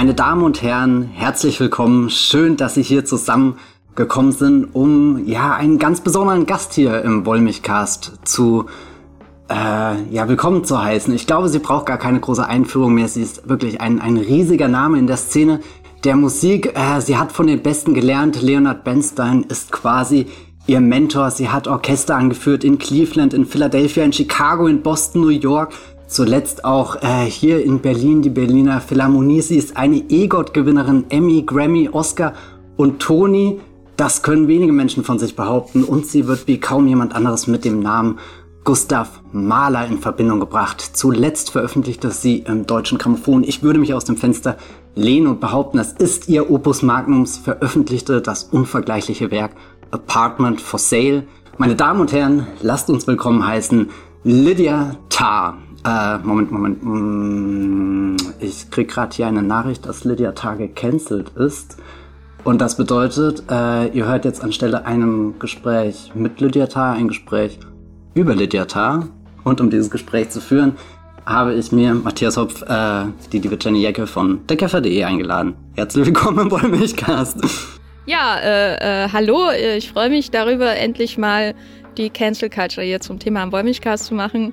Meine Damen und Herren, herzlich willkommen. Schön, dass Sie hier zusammengekommen sind, um ja einen ganz besonderen Gast hier im Wollmilchcast zu äh, ja, willkommen zu heißen. Ich glaube, sie braucht gar keine große Einführung mehr. Sie ist wirklich ein, ein riesiger Name in der Szene der Musik. Äh, sie hat von den Besten gelernt. Leonard Bernstein ist quasi ihr Mentor. Sie hat Orchester angeführt in Cleveland, in Philadelphia, in Chicago, in Boston, New York. Zuletzt auch äh, hier in Berlin die Berliner Philharmonie. Sie ist eine EGOT-Gewinnerin, Emmy, Grammy, Oscar und Tony. Das können wenige Menschen von sich behaupten. Und sie wird wie kaum jemand anderes mit dem Namen Gustav Mahler in Verbindung gebracht. Zuletzt veröffentlichte sie im deutschen Grammophon Ich würde mich aus dem Fenster lehnen und behaupten, das ist ihr Opus Magnums, veröffentlichte das unvergleichliche Werk Apartment for Sale. Meine Damen und Herren, lasst uns willkommen heißen Lydia Tarr. Äh, Moment, Moment. Mm, ich krieg gerade hier eine Nachricht, dass Lydia Tarr gecancelt ist. Und das bedeutet, äh, ihr hört jetzt anstelle einem Gespräch mit Lydia Tarr ein Gespräch über Lydia Tarr. Und um dieses Gespräch zu führen, habe ich mir Matthias Hopf, äh, die liebe Jenny Jecke von deckerfer.de eingeladen. Herzlich willkommen im Wollmilchcast. Ja, äh, äh, hallo, ich freue mich darüber, endlich mal die Cancel Culture hier zum Thema am Wollmilchcast zu machen.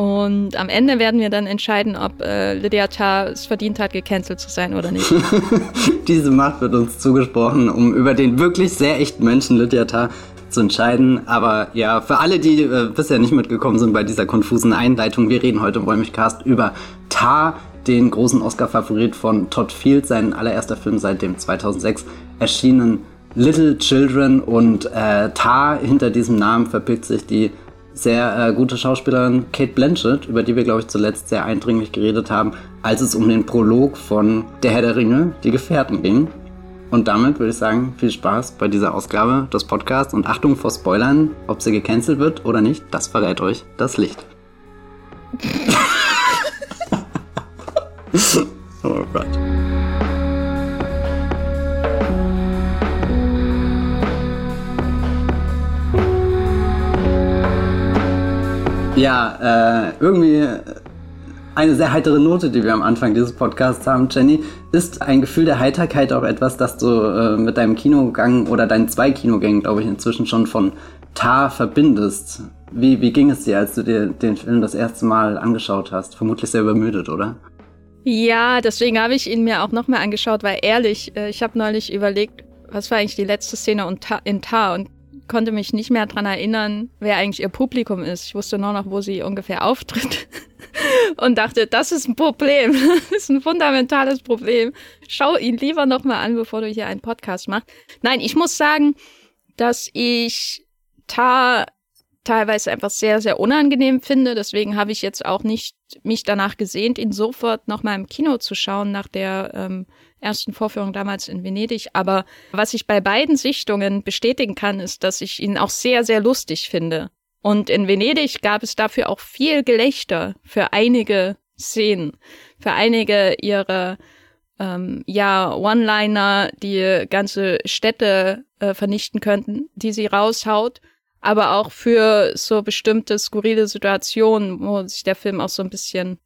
Und am Ende werden wir dann entscheiden, ob äh, Lydia Tarr es verdient hat, gecancelt zu sein oder nicht. Diese Macht wird uns zugesprochen, um über den wirklich sehr echten Menschen Lydia Tarr zu entscheiden. Aber ja, für alle, die äh, bisher nicht mitgekommen sind bei dieser konfusen Einleitung, wir reden heute im Wollmilchcast über Tar, den großen Oscar-Favorit von Todd Field, sein allererster Film seit dem 2006 erschienen Little Children und äh, Tar, hinter diesem Namen verbirgt sich die sehr äh, gute Schauspielerin Kate Blanchett, über die wir, glaube ich, zuletzt sehr eindringlich geredet haben, als es um den Prolog von Der Herr der Ringe, die Gefährten ging. Und damit würde ich sagen, viel Spaß bei dieser Ausgabe des Podcasts und Achtung vor Spoilern, ob sie gecancelt wird oder nicht, das verrät euch das Licht. oh Gott. Ja, äh, irgendwie eine sehr heitere Note, die wir am Anfang dieses Podcasts haben, Jenny. Ist ein Gefühl der Heiterkeit auch etwas, das du äh, mit deinem Kinogang oder deinen zwei Kinogängen, glaube ich, inzwischen schon von Tar verbindest? Wie, wie ging es dir, als du dir den Film das erste Mal angeschaut hast? Vermutlich sehr übermüdet, oder? Ja, deswegen habe ich ihn mir auch nochmal angeschaut, weil ehrlich, äh, ich habe neulich überlegt, was war eigentlich die letzte Szene in Tar und konnte mich nicht mehr dran erinnern, wer eigentlich ihr Publikum ist. Ich wusste nur noch, wo sie ungefähr auftritt und dachte, das ist ein Problem. Das ist ein fundamentales Problem. Schau ihn lieber nochmal an, bevor du hier einen Podcast machst. Nein, ich muss sagen, dass ich Ta teilweise einfach sehr, sehr unangenehm finde. Deswegen habe ich jetzt auch nicht mich danach gesehnt, ihn sofort nochmal im Kino zu schauen nach der ähm, ersten Vorführung damals in Venedig. Aber was ich bei beiden Sichtungen bestätigen kann, ist, dass ich ihn auch sehr, sehr lustig finde. Und in Venedig gab es dafür auch viel Gelächter für einige Szenen, für einige ihrer ähm, ja One-Liner, die ganze Städte äh, vernichten könnten, die sie raushaut, aber auch für so bestimmte skurrile Situationen, wo sich der Film auch so ein bisschen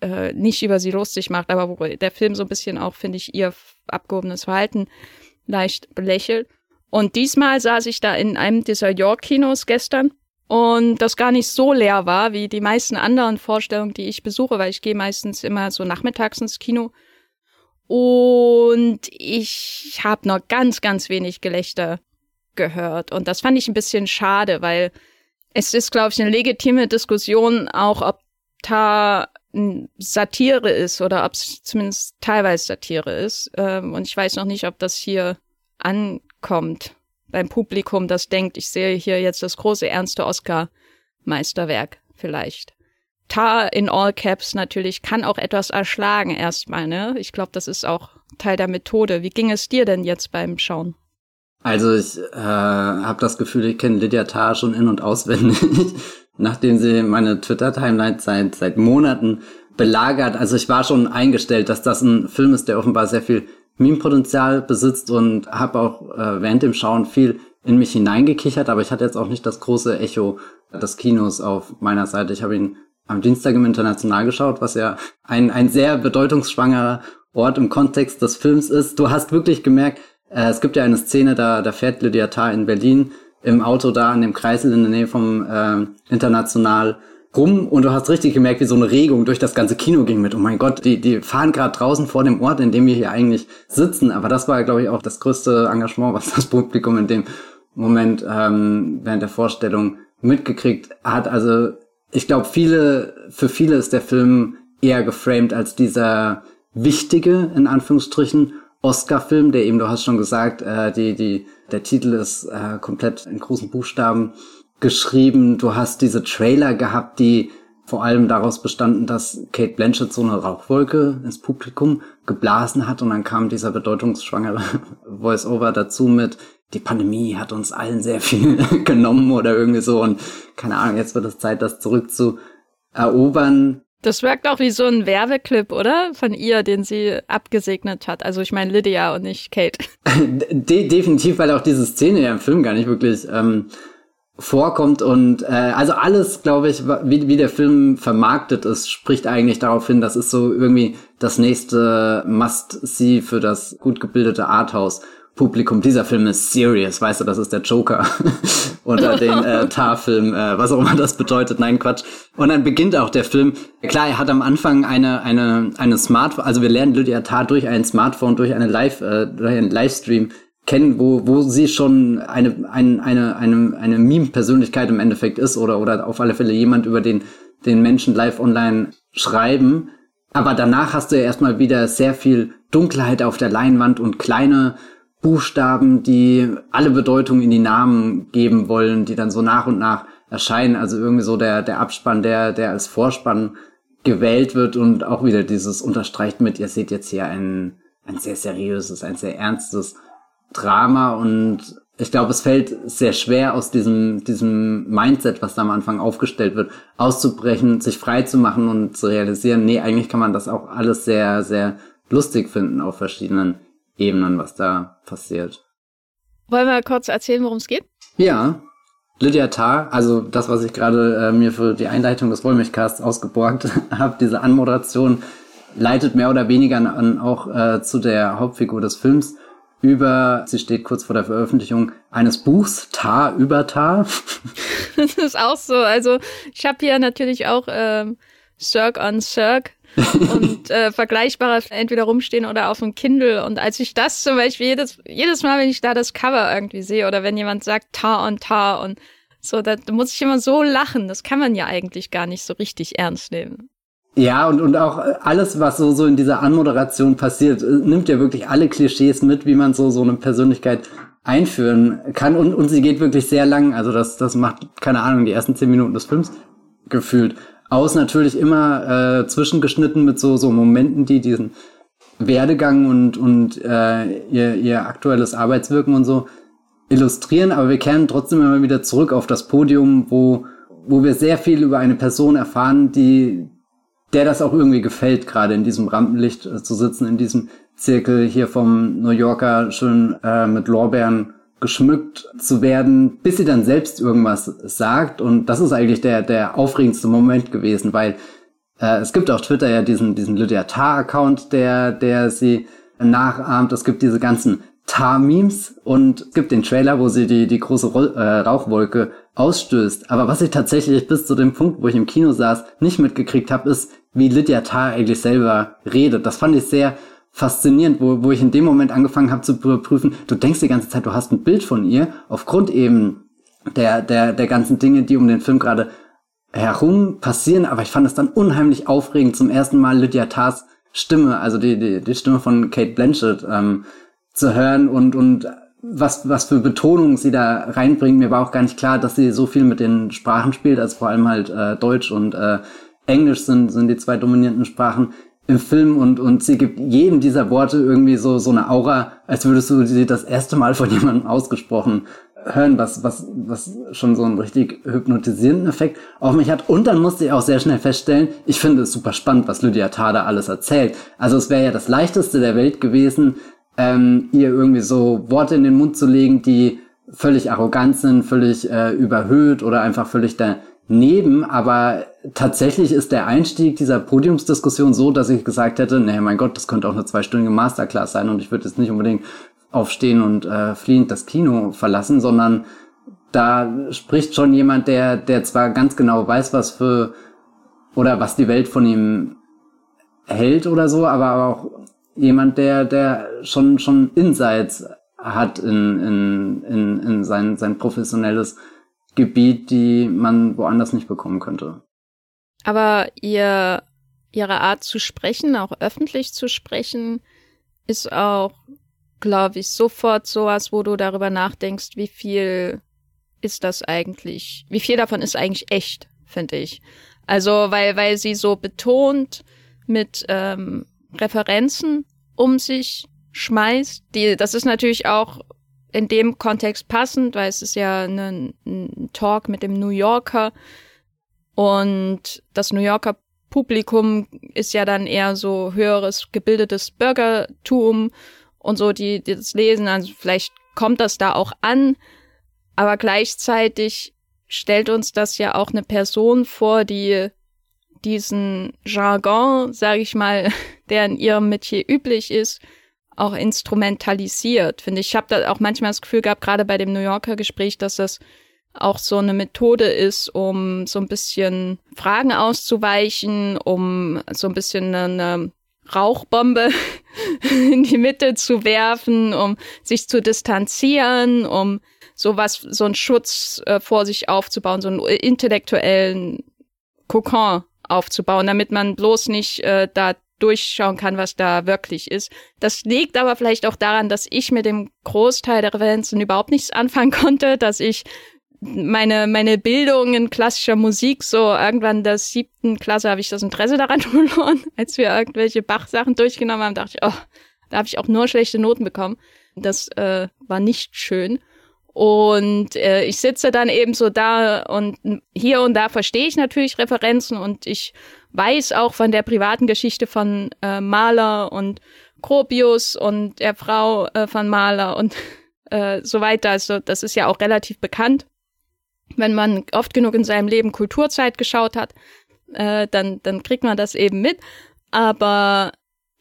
äh, nicht über sie lustig macht, aber wo der Film so ein bisschen auch, finde ich, ihr abgehobenes Verhalten leicht belächelt. Und diesmal saß ich da in einem dieser York-Kinos gestern und das gar nicht so leer war wie die meisten anderen Vorstellungen, die ich besuche, weil ich gehe meistens immer so nachmittags ins Kino. Und ich habe noch ganz, ganz wenig Gelächter gehört. Und das fand ich ein bisschen schade, weil es ist, glaube ich, eine legitime Diskussion, auch ob da Satire ist oder ob es zumindest teilweise Satire ist. Ähm, und ich weiß noch nicht, ob das hier ankommt beim Publikum, das denkt, ich sehe hier jetzt das große ernste Oscar-Meisterwerk vielleicht. Tar in All Caps natürlich kann auch etwas erschlagen erstmal, ne? Ich glaube, das ist auch Teil der Methode. Wie ging es dir denn jetzt beim Schauen? Also ich äh, habe das Gefühl, ich kenne Lydia Tarr schon in- und auswendig nachdem sie meine Twitter-Timeline seit, seit Monaten belagert. Also ich war schon eingestellt, dass das ein Film ist, der offenbar sehr viel Meme-Potenzial besitzt und habe auch äh, während dem Schauen viel in mich hineingekichert, aber ich hatte jetzt auch nicht das große Echo des Kinos auf meiner Seite. Ich habe ihn am Dienstag im International geschaut, was ja ein, ein sehr bedeutungsschwangerer Ort im Kontext des Films ist. Du hast wirklich gemerkt, äh, es gibt ja eine Szene, da, da fährt Lydia Tarr in Berlin im Auto da an dem Kreisel in der Nähe vom äh, International rum und du hast richtig gemerkt, wie so eine Regung durch das ganze Kino ging mit, oh mein Gott, die, die fahren gerade draußen vor dem Ort, in dem wir hier eigentlich sitzen. Aber das war, glaube ich, auch das größte Engagement, was das Publikum in dem Moment ähm, während der Vorstellung mitgekriegt hat. Also ich glaube, viele, für viele ist der Film eher geframed als dieser wichtige, in Anführungsstrichen, Oscar-Film, der eben, du hast schon gesagt, äh, die, die, der Titel ist äh, komplett in großen Buchstaben geschrieben. Du hast diese Trailer gehabt, die vor allem daraus bestanden, dass Kate Blanchett so eine Rauchwolke ins Publikum geblasen hat und dann kam dieser bedeutungsschwangere Voice-Over dazu mit die Pandemie hat uns allen sehr viel genommen oder irgendwie so und keine Ahnung, jetzt wird es Zeit, das zurückzuerobern. Das wirkt auch wie so ein Werbeclip, oder? Von ihr, den sie abgesegnet hat. Also ich meine Lydia und nicht Kate. De definitiv, weil auch diese Szene ja im Film gar nicht wirklich ähm, vorkommt und äh, also alles, glaube ich, wie, wie der Film vermarktet ist, spricht eigentlich darauf hin, das ist so irgendwie das nächste Must-See für das gut gebildete Arthouse. Publikum, dieser Film ist serious, weißt du, das ist der Joker unter den äh, Tar-Film, äh, was auch immer das bedeutet, nein, Quatsch. Und dann beginnt auch der Film. Klar, er hat am Anfang eine, eine, eine Smartphone, also wir lernen Lydia Tar durch ein Smartphone, durch eine Live, äh, durch einen Livestream kennen, wo, wo sie schon eine, eine, eine, eine, eine Meme-Persönlichkeit im Endeffekt ist oder, oder auf alle Fälle jemand, über den, den Menschen live online schreiben. Aber danach hast du ja erstmal wieder sehr viel Dunkelheit auf der Leinwand und kleine Buchstaben, die alle Bedeutungen in die Namen geben wollen, die dann so nach und nach erscheinen. Also irgendwie so der, der Abspann, der, der als Vorspann gewählt wird und auch wieder dieses unterstreicht mit, ihr seht jetzt hier ein, ein sehr seriöses, ein sehr ernstes Drama und ich glaube, es fällt sehr schwer aus diesem, diesem Mindset, was da am Anfang aufgestellt wird, auszubrechen, sich frei zu machen und zu realisieren, nee, eigentlich kann man das auch alles sehr, sehr lustig finden auf verschiedenen Ebenen, was da passiert. Wollen wir kurz erzählen, worum es geht? Ja. Lydia Tarr, also das, was ich gerade äh, mir für die Einleitung des Wollmilchcasts ausgeborgt habe, diese Anmoderation leitet mehr oder weniger an, auch äh, zu der Hauptfigur des Films über, sie steht kurz vor der Veröffentlichung eines Buchs, Tar über Tar. das ist auch so. Also ich habe hier natürlich auch ähm, Cirque on Cirque und äh, vergleichbare entweder rumstehen oder auf dem Kindle. Und als ich das zum Beispiel jedes, jedes Mal, wenn ich da das Cover irgendwie sehe oder wenn jemand sagt Tar on Tar und so, da muss ich immer so lachen. Das kann man ja eigentlich gar nicht so richtig ernst nehmen. Ja, und, und auch alles, was so, so in dieser Anmoderation passiert, äh, nimmt ja wirklich alle Klischees mit, wie man so, so eine Persönlichkeit einführen kann. Und, und sie geht wirklich sehr lang. Also das, das macht, keine Ahnung, die ersten zehn Minuten des Films gefühlt aus natürlich immer äh, zwischengeschnitten mit so, so Momenten, die diesen Werdegang und, und äh, ihr, ihr aktuelles Arbeitswirken und so illustrieren, aber wir kehren trotzdem immer wieder zurück auf das Podium, wo, wo wir sehr viel über eine Person erfahren, die, der das auch irgendwie gefällt, gerade in diesem Rampenlicht äh, zu sitzen, in diesem Zirkel hier vom New Yorker schön äh, mit Lorbeeren geschmückt zu werden, bis sie dann selbst irgendwas sagt. Und das ist eigentlich der, der aufregendste Moment gewesen, weil äh, es gibt auf Twitter ja diesen, diesen Lydia Tar-Account, der, der sie nachahmt. Es gibt diese ganzen Tar-Memes und es gibt den Trailer, wo sie die, die große äh, Rauchwolke ausstößt. Aber was ich tatsächlich bis zu dem Punkt, wo ich im Kino saß, nicht mitgekriegt habe, ist, wie Lydia Tar eigentlich selber redet. Das fand ich sehr faszinierend, wo, wo ich in dem Moment angefangen habe zu überprüfen, du denkst die ganze Zeit, du hast ein Bild von ihr, aufgrund eben der, der, der ganzen Dinge, die um den Film gerade herum passieren, aber ich fand es dann unheimlich aufregend, zum ersten Mal Lydia Tars Stimme, also die, die, die Stimme von Kate Blanchett ähm, zu hören und, und was, was für Betonung sie da reinbringt. Mir war auch gar nicht klar, dass sie so viel mit den Sprachen spielt, also vor allem halt äh, Deutsch und äh, Englisch sind, sind die zwei dominierenden Sprachen im Film und, und sie gibt jedem dieser Worte irgendwie so, so eine Aura, als würdest du sie das erste Mal von jemandem ausgesprochen hören, was, was, was schon so einen richtig hypnotisierenden Effekt auf mich hat. Und dann musste ich auch sehr schnell feststellen, ich finde es super spannend, was Lydia Tada alles erzählt. Also es wäre ja das leichteste der Welt gewesen, ähm, ihr irgendwie so Worte in den Mund zu legen, die völlig arrogant sind, völlig äh, überhöht oder einfach völlig da neben, aber tatsächlich ist der Einstieg dieser Podiumsdiskussion so, dass ich gesagt hätte, nee, mein Gott, das könnte auch eine zweistündige Masterclass sein und ich würde jetzt nicht unbedingt aufstehen und äh, fliehend das Kino verlassen, sondern da spricht schon jemand, der, der zwar ganz genau weiß, was für oder was die Welt von ihm hält oder so, aber auch jemand, der, der schon, schon Insights hat in, in, in, in sein, sein professionelles Gebiet, die man woanders nicht bekommen könnte. Aber ihr, ihre Art zu sprechen, auch öffentlich zu sprechen, ist auch, glaube ich, sofort sowas, wo du darüber nachdenkst, wie viel ist das eigentlich, wie viel davon ist eigentlich echt, finde ich. Also, weil, weil sie so betont mit ähm, Referenzen um sich schmeißt. Die, das ist natürlich auch in dem Kontext passend, weil es ist ja ein, ein Talk mit dem New Yorker und das New Yorker Publikum ist ja dann eher so höheres gebildetes Bürgertum und so, die, die das lesen. Also vielleicht kommt das da auch an, aber gleichzeitig stellt uns das ja auch eine Person vor, die diesen Jargon, sage ich mal, der in ihrem Metier üblich ist, auch instrumentalisiert. Finde ich, ich habe da auch manchmal das Gefühl gehabt, gerade bei dem New Yorker Gespräch, dass das auch so eine Methode ist, um so ein bisschen Fragen auszuweichen, um so ein bisschen eine Rauchbombe in die Mitte zu werfen, um sich zu distanzieren, um sowas, so einen Schutz äh, vor sich aufzubauen, so einen intellektuellen Kokon aufzubauen, damit man bloß nicht äh, da durchschauen kann, was da wirklich ist. Das liegt aber vielleicht auch daran, dass ich mit dem Großteil der Referenzen überhaupt nichts anfangen konnte, dass ich meine, meine Bildung in klassischer Musik, so irgendwann der siebten Klasse habe ich das Interesse daran verloren. Als wir irgendwelche Bach-Sachen durchgenommen haben, dachte ich, oh, da habe ich auch nur schlechte Noten bekommen. Das äh, war nicht schön. Und äh, ich sitze dann eben so da und hier und da verstehe ich natürlich Referenzen und ich weiß auch von der privaten Geschichte von äh, Mahler und Gropius und der Frau äh, von Mahler und äh, so weiter. Also das ist ja auch relativ bekannt. Wenn man oft genug in seinem Leben Kulturzeit geschaut hat, äh, dann, dann kriegt man das eben mit. Aber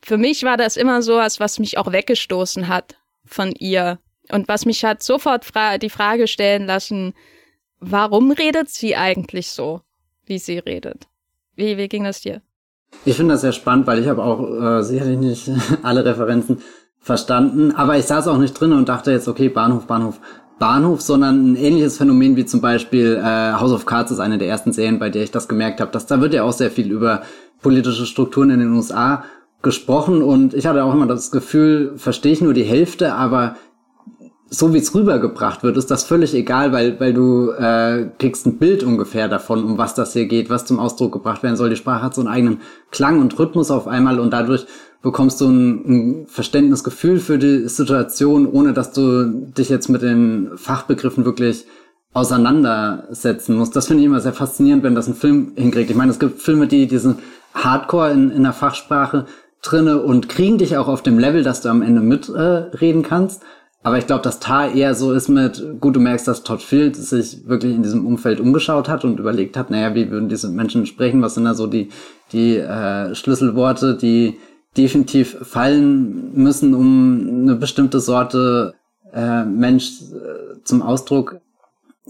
für mich war das immer so was, was mich auch weggestoßen hat von ihr. Und was mich hat sofort fra die Frage stellen lassen, warum redet sie eigentlich so, wie sie redet? Wie, wie ging das dir? Ich finde das sehr spannend, weil ich habe auch äh, sicherlich nicht alle Referenzen verstanden, aber ich saß auch nicht drin und dachte jetzt, okay, Bahnhof, Bahnhof, Bahnhof, sondern ein ähnliches Phänomen wie zum Beispiel äh, House of Cards ist eine der ersten Serien, bei der ich das gemerkt habe, dass da wird ja auch sehr viel über politische Strukturen in den USA gesprochen und ich hatte auch immer das Gefühl, verstehe ich nur die Hälfte, aber so wie es rübergebracht wird, ist das völlig egal, weil, weil du äh, kriegst ein Bild ungefähr davon, um was das hier geht, was zum Ausdruck gebracht werden soll. Die Sprache hat so einen eigenen Klang und Rhythmus auf einmal und dadurch bekommst du ein, ein Verständnisgefühl für die Situation, ohne dass du dich jetzt mit den Fachbegriffen wirklich auseinandersetzen musst. Das finde ich immer sehr faszinierend, wenn das ein Film hinkriegt. Ich meine, es gibt Filme, die diesen Hardcore in, in der Fachsprache drinne und kriegen dich auch auf dem Level, dass du am Ende mitreden äh, kannst. Aber ich glaube, dass Tar eher so ist mit, gut, du merkst, dass Todd Field sich wirklich in diesem Umfeld umgeschaut hat und überlegt hat, naja, wie würden diese Menschen sprechen, was sind da so die, die äh, Schlüsselworte, die definitiv fallen müssen, um eine bestimmte Sorte äh, Mensch äh, zum Ausdruck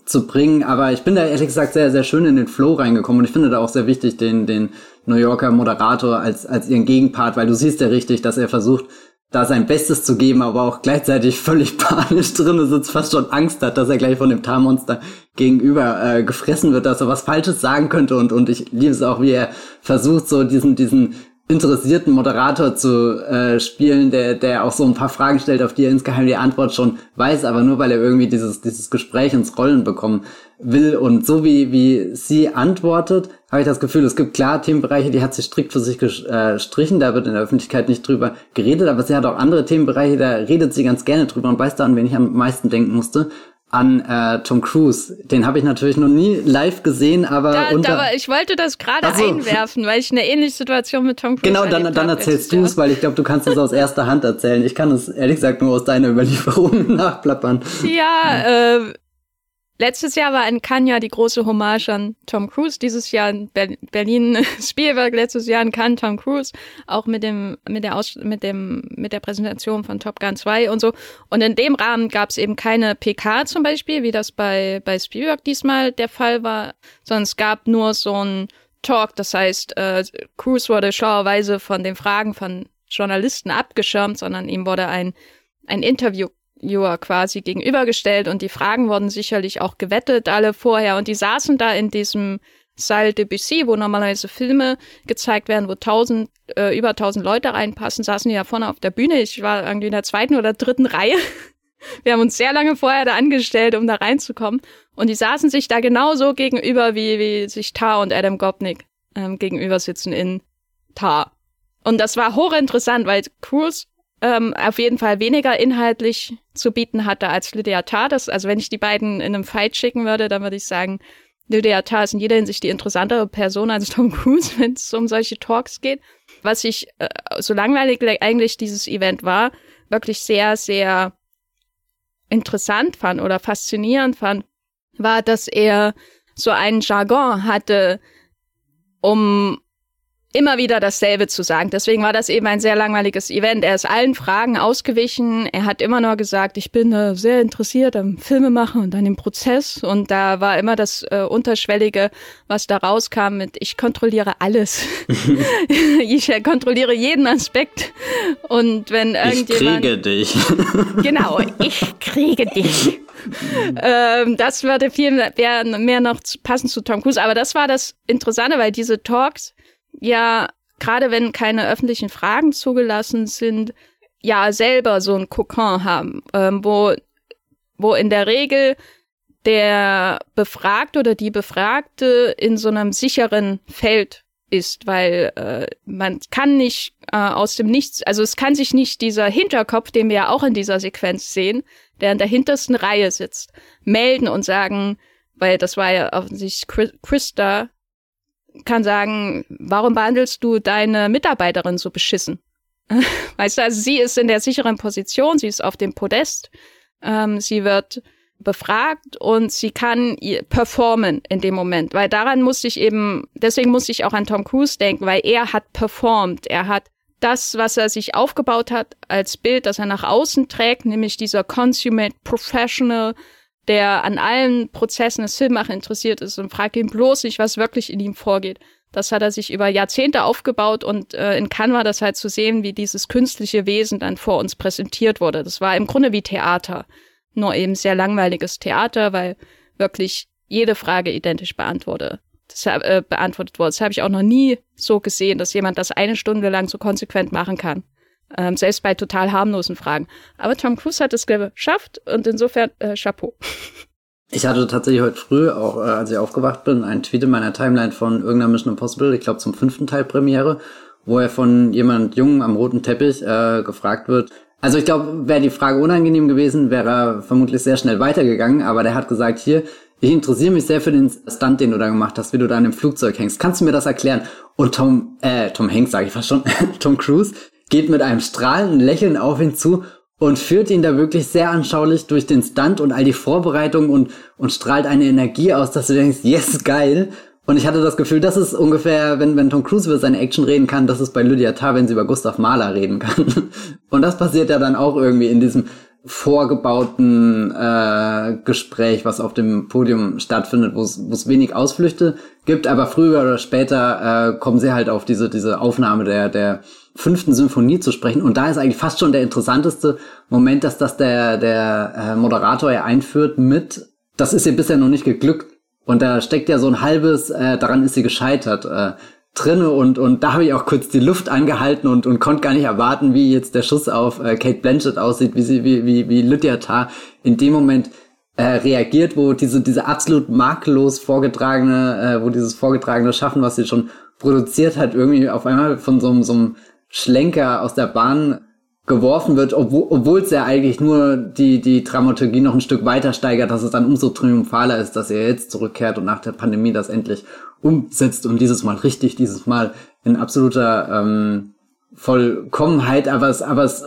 zu bringen. Aber ich bin da ehrlich gesagt sehr, sehr schön in den Flow reingekommen und ich finde da auch sehr wichtig den, den New Yorker Moderator als, als ihren Gegenpart, weil du siehst ja richtig, dass er versucht, da sein Bestes zu geben, aber auch gleichzeitig völlig panisch drin sitzt, fast schon Angst hat, dass er gleich von dem Tarmonster gegenüber äh, gefressen wird, dass er was Falsches sagen könnte. Und und ich liebe es auch, wie er versucht, so diesen diesen interessierten Moderator zu äh, spielen, der der auch so ein paar Fragen stellt, auf die er insgeheim die Antwort schon weiß, aber nur weil er irgendwie dieses dieses Gespräch ins Rollen bekommen will. Und so wie wie sie antwortet, habe ich das Gefühl, es gibt klar Themenbereiche, die hat sie strikt für sich gestrichen, da wird in der Öffentlichkeit nicht drüber geredet, aber sie hat auch andere Themenbereiche, da redet sie ganz gerne drüber und weiß da, an wen ich am meisten denken musste an äh, Tom Cruise. Den habe ich natürlich noch nie live gesehen, aber da, unter da, ich wollte das gerade so. einwerfen, weil ich eine ähnliche Situation mit Tom Cruise Genau, dann, dann erzählst du es, weil ich glaube, du kannst es aus erster Hand erzählen. Ich kann es ehrlich gesagt nur aus deiner Überlieferung nachplappern. Ja, äh, Letztes Jahr war in Cannes ja die große Hommage an Tom Cruise. Dieses Jahr in Berlin Spielberg, letztes Jahr in Cannes Tom Cruise. Auch mit dem, mit der Aus mit dem, mit der Präsentation von Top Gun 2 und so. Und in dem Rahmen gab es eben keine PK zum Beispiel, wie das bei, bei Spielberg diesmal der Fall war, sondern es gab nur so ein Talk. Das heißt, äh, Cruise wurde schlauerweise von den Fragen von Journalisten abgeschirmt, sondern ihm wurde ein, ein Interview Viewer quasi gegenübergestellt und die Fragen wurden sicherlich auch gewettet alle vorher und die saßen da in diesem Salle de Bussy, wo normalerweise Filme gezeigt werden, wo tausend, äh, über tausend Leute reinpassen, saßen die da vorne auf der Bühne. Ich war irgendwie in der zweiten oder dritten Reihe. Wir haben uns sehr lange vorher da angestellt, um da reinzukommen. Und die saßen sich da genauso gegenüber, wie, wie sich Tar und Adam Gopnik ähm, gegenüber sitzen in Tar. Und das war hochinteressant, weil Cruz ähm, auf jeden Fall weniger inhaltlich zu bieten hatte als Lydia Tarr. Das, also wenn ich die beiden in einem Fight schicken würde, dann würde ich sagen, Lydia Tarr ist in jeder Hinsicht die interessantere Person als Tom Cruise, wenn es um solche Talks geht. Was ich, äh, so langweilig eigentlich dieses Event war, wirklich sehr, sehr interessant fand oder faszinierend fand, war, dass er so einen Jargon hatte, um immer wieder dasselbe zu sagen. Deswegen war das eben ein sehr langweiliges Event. Er ist allen Fragen ausgewichen. Er hat immer nur gesagt, ich bin äh, sehr interessiert am Filmemachen und an dem Prozess. Und da war immer das äh, Unterschwellige, was da rauskam mit, ich kontrolliere alles. ich kontrolliere jeden Aspekt. Und wenn irgendjemand... Ich kriege dich. genau, ich kriege dich. ähm, das würde viel mehr, mehr noch passen zu Tom Cruise. Aber das war das Interessante, weil diese Talks ja, gerade wenn keine öffentlichen Fragen zugelassen sind, ja selber so ein Kokon haben, ähm, wo, wo in der Regel der Befragte oder die Befragte in so einem sicheren Feld ist, weil äh, man kann nicht äh, aus dem Nichts, also es kann sich nicht dieser Hinterkopf, den wir ja auch in dieser Sequenz sehen, der in der hintersten Reihe sitzt, melden und sagen, weil das war ja offensichtlich Christa, kann sagen, warum behandelst du deine Mitarbeiterin so beschissen? Weißt du, also sie ist in der sicheren Position, sie ist auf dem Podest, ähm, sie wird befragt und sie kann performen in dem Moment, weil daran musste ich eben, deswegen musste ich auch an Tom Cruise denken, weil er hat performt, er hat das, was er sich aufgebaut hat als Bild, das er nach außen trägt, nämlich dieser consummate professional, der an allen Prozessen des Filmmachen interessiert ist und fragt ihn bloß nicht, was wirklich in ihm vorgeht. Das hat er sich über Jahrzehnte aufgebaut und äh, in Cannes war das halt zu sehen, wie dieses künstliche Wesen dann vor uns präsentiert wurde. Das war im Grunde wie Theater, nur eben sehr langweiliges Theater, weil wirklich jede Frage identisch beantwortet, das, äh, beantwortet wurde. Das habe ich auch noch nie so gesehen, dass jemand das eine Stunde lang so konsequent machen kann. Ähm, selbst bei total harmlosen Fragen. Aber Tom Cruise hat es geschafft und insofern äh, Chapeau. Ich hatte tatsächlich heute früh, auch äh, als ich aufgewacht bin, einen Tweet in meiner Timeline von irgendeiner Mission Impossible, ich glaube zum fünften Teil Premiere, wo er von jemand Jungen am roten Teppich äh, gefragt wird. Also ich glaube, wäre die Frage unangenehm gewesen, wäre er vermutlich sehr schnell weitergegangen, aber der hat gesagt, hier, ich interessiere mich sehr für den Stunt, den du da gemacht hast, wie du da in dem Flugzeug hängst. Kannst du mir das erklären? Und Tom, äh, Tom Hanks sage ich fast schon, Tom Cruise geht mit einem strahlenden Lächeln auf ihn zu und führt ihn da wirklich sehr anschaulich durch den Stunt und all die Vorbereitungen und, und strahlt eine Energie aus, dass du denkst, yes, geil. Und ich hatte das Gefühl, das ist ungefähr, wenn, wenn Tom Cruise über seine Action reden kann, das ist bei Lydia Tarr, wenn sie über Gustav Mahler reden kann. Und das passiert ja dann auch irgendwie in diesem vorgebauten äh, Gespräch, was auf dem Podium stattfindet, wo es wenig Ausflüchte gibt, aber früher oder später äh, kommen sie halt auf diese, diese Aufnahme der, der fünften Symphonie zu sprechen. Und da ist eigentlich fast schon der interessanteste Moment, dass das der, der äh, Moderator ja einführt mit, das ist ihr bisher noch nicht geglückt. Und da steckt ja so ein halbes, äh, daran ist sie gescheitert, äh, drinne und und da habe ich auch kurz die Luft angehalten und und konnte gar nicht erwarten, wie jetzt der Schuss auf äh, Kate Blanchett aussieht, wie sie wie wie wie Lydia Tarr in dem Moment äh, reagiert, wo diese diese absolut makellos vorgetragene, äh, wo dieses vorgetragene Schaffen, was sie schon produziert hat, irgendwie auf einmal von so, so einem Schlenker aus der Bahn geworfen wird, obwohl es ja eigentlich nur die, die Dramaturgie noch ein Stück weiter steigert, dass es dann umso triumphaler ist, dass er jetzt zurückkehrt und nach der Pandemie das endlich umsetzt und dieses Mal richtig, dieses Mal in absoluter ähm, Vollkommenheit, aber es, aber es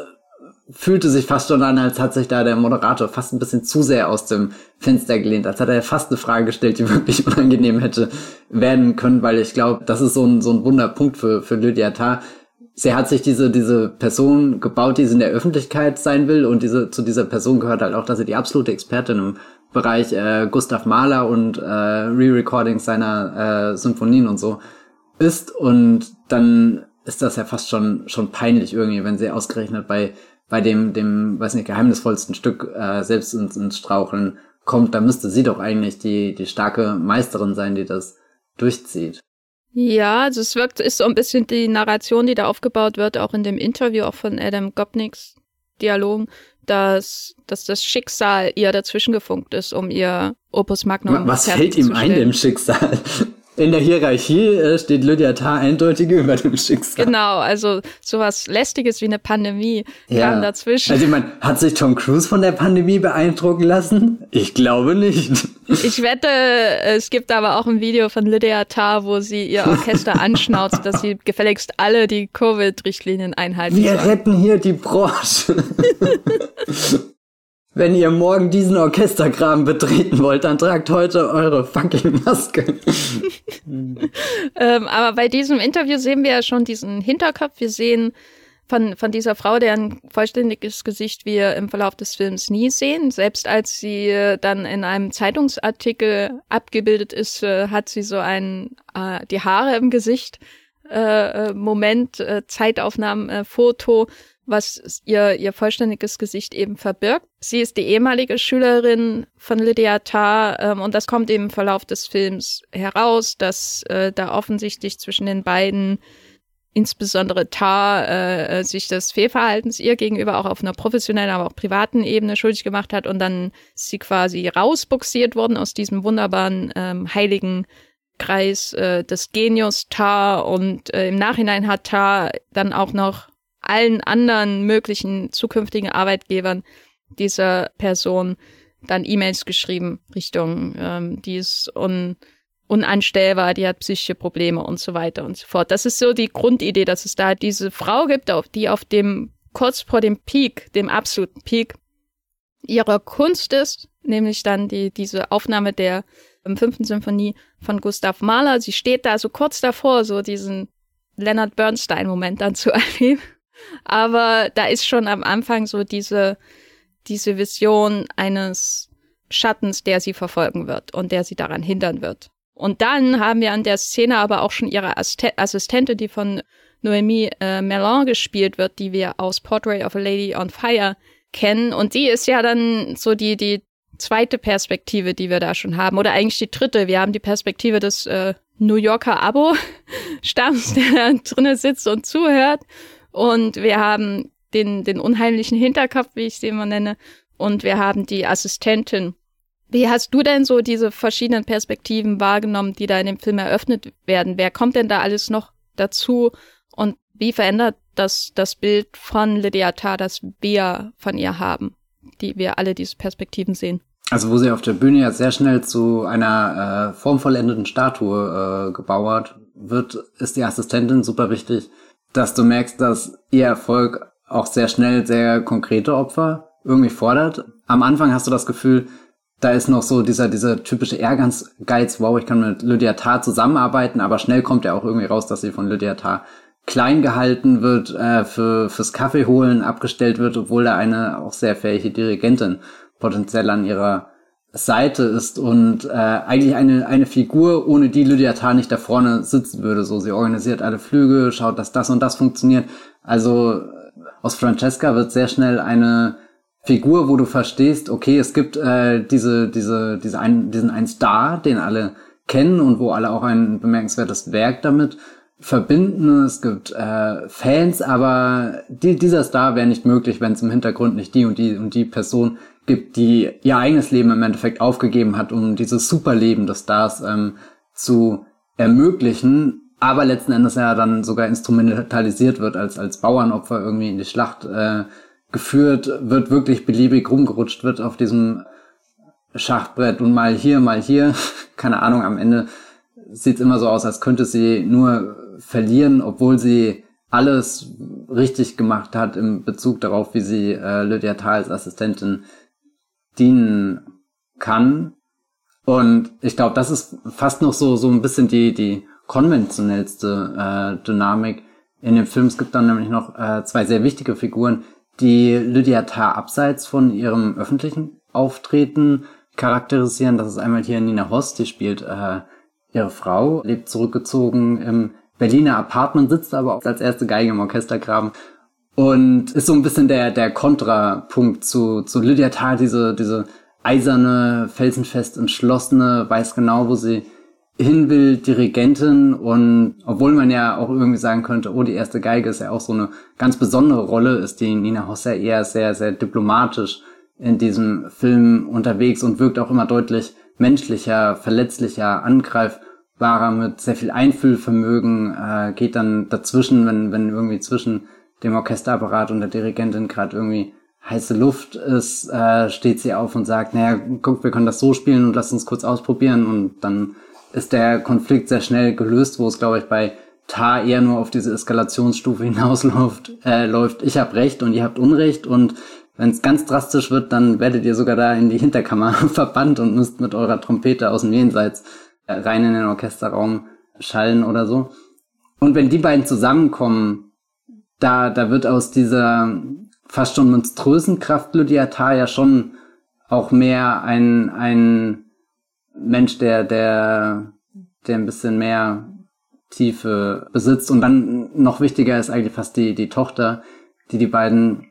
fühlte sich fast schon an, als hat sich da der Moderator fast ein bisschen zu sehr aus dem Fenster gelehnt, als hat er fast eine Frage gestellt, die wirklich unangenehm hätte werden können, weil ich glaube, das ist so ein, so ein Wunderpunkt für, für Lydia Tarr. Sie hat sich diese, diese Person gebaut, die sie in der Öffentlichkeit sein will und diese, zu dieser Person gehört halt auch, dass sie die absolute Expertin im Bereich äh, Gustav Mahler und äh, Re-Recordings seiner äh, Symphonien und so ist und dann ist das ja fast schon schon peinlich irgendwie, wenn sie ausgerechnet bei bei dem dem weiß nicht geheimnisvollsten Stück äh, selbst ins, ins Straucheln kommt, da müsste sie doch eigentlich die die starke Meisterin sein, die das durchzieht. Ja, also es wirkt ist so ein bisschen die Narration, die da aufgebaut wird, auch in dem Interview auch von Adam Gopniks Dialogen, dass, dass das Schicksal ihr dazwischen gefunkt ist, um ihr Opus Magnum. Was fällt ihm ein, dem Schicksal? In der Hierarchie äh, steht Lydia Tarr eindeutig über dem Schicksal. Genau, also sowas Lästiges wie eine Pandemie ja. kam dazwischen. Also ich meine, hat sich Tom Cruise von der Pandemie beeindrucken lassen? Ich glaube nicht. Ich wette, es gibt aber auch ein Video von Lydia Tarr, wo sie ihr Orchester anschnauzt, dass sie gefälligst alle die Covid-Richtlinien einhalten Wir soll. retten hier die Branche. Wenn ihr morgen diesen Orchesterkram betreten wollt, dann tragt heute eure fucking Maske. ähm, aber bei diesem Interview sehen wir ja schon diesen Hinterkopf. Wir sehen von, von dieser Frau, deren vollständiges Gesicht wir im Verlauf des Films nie sehen. Selbst als sie dann in einem Zeitungsartikel abgebildet ist, äh, hat sie so ein, äh, die Haare im Gesicht. Äh, äh Moment, äh, Zeitaufnahmen, äh, Foto was ihr, ihr vollständiges Gesicht eben verbirgt. Sie ist die ehemalige Schülerin von Lydia Tarr ähm, und das kommt eben im Verlauf des Films heraus, dass äh, da offensichtlich zwischen den beiden insbesondere Tar äh, sich des Fehlverhaltens ihr gegenüber auch auf einer professionellen, aber auch privaten Ebene schuldig gemacht hat und dann sie quasi rausbuxiert worden aus diesem wunderbaren ähm, heiligen Kreis äh, des Genius Tar und äh, im Nachhinein hat Tar dann auch noch allen anderen möglichen zukünftigen Arbeitgebern dieser Person dann E-Mails geschrieben Richtung, ähm, die ist un, unanstellbar, die hat psychische Probleme und so weiter und so fort. Das ist so die Grundidee, dass es da diese Frau gibt, auf, die auf dem kurz vor dem Peak, dem absoluten Peak ihrer Kunst ist, nämlich dann die diese Aufnahme der ähm, fünften Symphonie von Gustav Mahler. Sie steht da so kurz davor, so diesen Leonard Bernstein-Moment dann zu erleben. Aber da ist schon am Anfang so diese, diese Vision eines Schattens, der sie verfolgen wird und der sie daran hindern wird. Und dann haben wir an der Szene aber auch schon ihre Assistentin, die von Noémie äh, Mellon gespielt wird, die wir aus Portrait of a Lady on Fire kennen. Und die ist ja dann so die, die zweite Perspektive, die wir da schon haben. Oder eigentlich die dritte. Wir haben die Perspektive des äh, New Yorker Abo-Stamms, der da drinnen sitzt und zuhört. Und wir haben den, den unheimlichen Hinterkopf, wie ich sie immer nenne. Und wir haben die Assistentin. Wie hast du denn so diese verschiedenen Perspektiven wahrgenommen, die da in dem Film eröffnet werden? Wer kommt denn da alles noch dazu? Und wie verändert das das Bild von Lydia Tarr, das wir von ihr haben, die wir alle diese Perspektiven sehen? Also wo sie auf der Bühne ja sehr schnell zu einer äh, formvollendeten Statue äh, gebauert wird, ist die Assistentin super wichtig, dass du merkst, dass ihr Erfolg auch sehr schnell sehr konkrete Opfer irgendwie fordert. Am Anfang hast du das Gefühl, da ist noch so dieser, dieser typische Ehrgeiz, Geiz, wow, ich kann mit Lydia Tarr zusammenarbeiten, aber schnell kommt ja auch irgendwie raus, dass sie von Lydia Tarr klein gehalten wird, äh, für, fürs Kaffee holen abgestellt wird, obwohl da eine auch sehr fähige Dirigentin potenziell an ihrer Seite ist und äh, eigentlich eine, eine Figur, ohne die Lydia Tarr nicht da vorne sitzen würde. So, sie organisiert alle Flüge, schaut, dass das und das funktioniert. Also aus Francesca wird sehr schnell eine Figur, wo du verstehst, okay, es gibt äh, diese, diese, diese ein, diesen einen Star, den alle kennen und wo alle auch ein bemerkenswertes Werk damit verbinden. Es gibt äh, Fans, aber die, dieser Star wäre nicht möglich, wenn es im Hintergrund nicht die und die und die Person gibt, die ihr eigenes Leben im Endeffekt aufgegeben hat, um dieses Superleben des Stars ähm, zu ermöglichen, aber letzten Endes ja dann sogar instrumentalisiert wird, als, als Bauernopfer irgendwie in die Schlacht äh, geführt, wird wirklich beliebig rumgerutscht wird auf diesem Schachbrett und mal hier, mal hier. Keine Ahnung, am Ende sieht es immer so aus, als könnte sie nur verlieren, obwohl sie alles richtig gemacht hat im Bezug darauf, wie sie äh, Lydia Thal als Assistentin dienen kann. Und ich glaube, das ist fast noch so, so ein bisschen die, die konventionellste äh, Dynamik in dem Film. Es gibt dann nämlich noch äh, zwei sehr wichtige Figuren, die Lydia Tarr abseits von ihrem öffentlichen Auftreten charakterisieren. Das ist einmal hier Nina Host, die spielt äh, ihre Frau, lebt zurückgezogen im Berliner Apartment, sitzt aber auch als erste Geige im Orchestergraben. Und ist so ein bisschen der, der Kontrapunkt zu, zu Lydia Tarr, diese, diese eiserne, felsenfest entschlossene, weiß genau, wo sie hin will, Dirigentin. Und obwohl man ja auch irgendwie sagen könnte, oh, die erste Geige ist ja auch so eine ganz besondere Rolle, ist die Nina Hossa eher sehr, sehr diplomatisch in diesem Film unterwegs und wirkt auch immer deutlich menschlicher, verletzlicher, angreifbarer mit sehr viel Einfühlvermögen, äh, geht dann dazwischen, wenn, wenn irgendwie zwischen dem Orchesterapparat und der Dirigentin gerade irgendwie heiße Luft ist, äh, steht sie auf und sagt, naja, guck, wir können das so spielen und lass uns kurz ausprobieren und dann ist der Konflikt sehr schnell gelöst, wo es, glaube ich, bei Tar eher nur auf diese Eskalationsstufe hinausläuft. Äh, läuft, ich habe Recht und ihr habt Unrecht und wenn es ganz drastisch wird, dann werdet ihr sogar da in die Hinterkammer verbannt und müsst mit eurer Trompete aus dem Jenseits rein in den Orchesterraum schallen oder so. Und wenn die beiden zusammenkommen, da, da wird aus dieser fast schon monströsen Kraft Lydia Tarr ja schon auch mehr ein, ein Mensch, der, der, der ein bisschen mehr Tiefe besitzt. Und dann noch wichtiger ist eigentlich fast die, die Tochter, die die beiden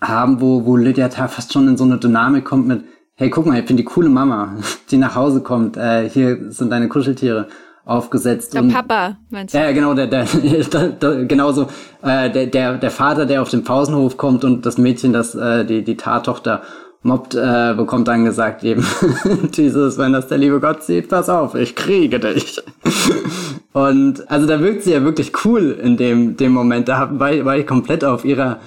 haben, wo, wo Lydia fast schon in so eine Dynamik kommt mit, hey, guck mal, ich bin die coole Mama, die nach Hause kommt, äh, hier sind deine Kuscheltiere aufgesetzt. Der und, Papa, meinst du? Ja, genau, der, der, der, der genauso, äh, der, der, der Vater, der auf den Pausenhof kommt und das Mädchen, das, äh, die, die Tattochter mobbt, äh, bekommt dann gesagt eben dieses, wenn das der liebe Gott sieht, pass auf, ich kriege dich. und also da wirkt sie ja wirklich cool in dem, dem Moment. Da war, war ich komplett auf ihrer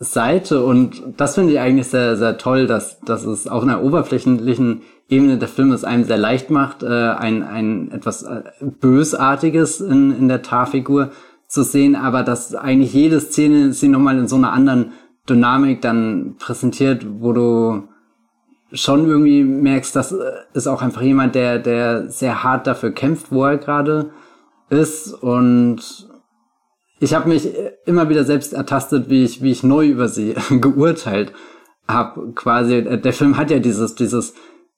Seite und das finde ich eigentlich sehr, sehr toll, dass, dass es auf einer oberflächlichen Ebene der Film es einem sehr leicht macht, äh, ein, ein etwas äh, Bösartiges in, in der Tarfigur zu sehen, aber dass eigentlich jede Szene sie nochmal in so einer anderen Dynamik dann präsentiert, wo du schon irgendwie merkst, das ist auch einfach jemand, der, der sehr hart dafür kämpft, wo er gerade ist. Und ich habe mich immer wieder selbst ertastet, wie ich, wie ich neu über sie geurteilt habe. Quasi, der Film hat ja dieses, dieses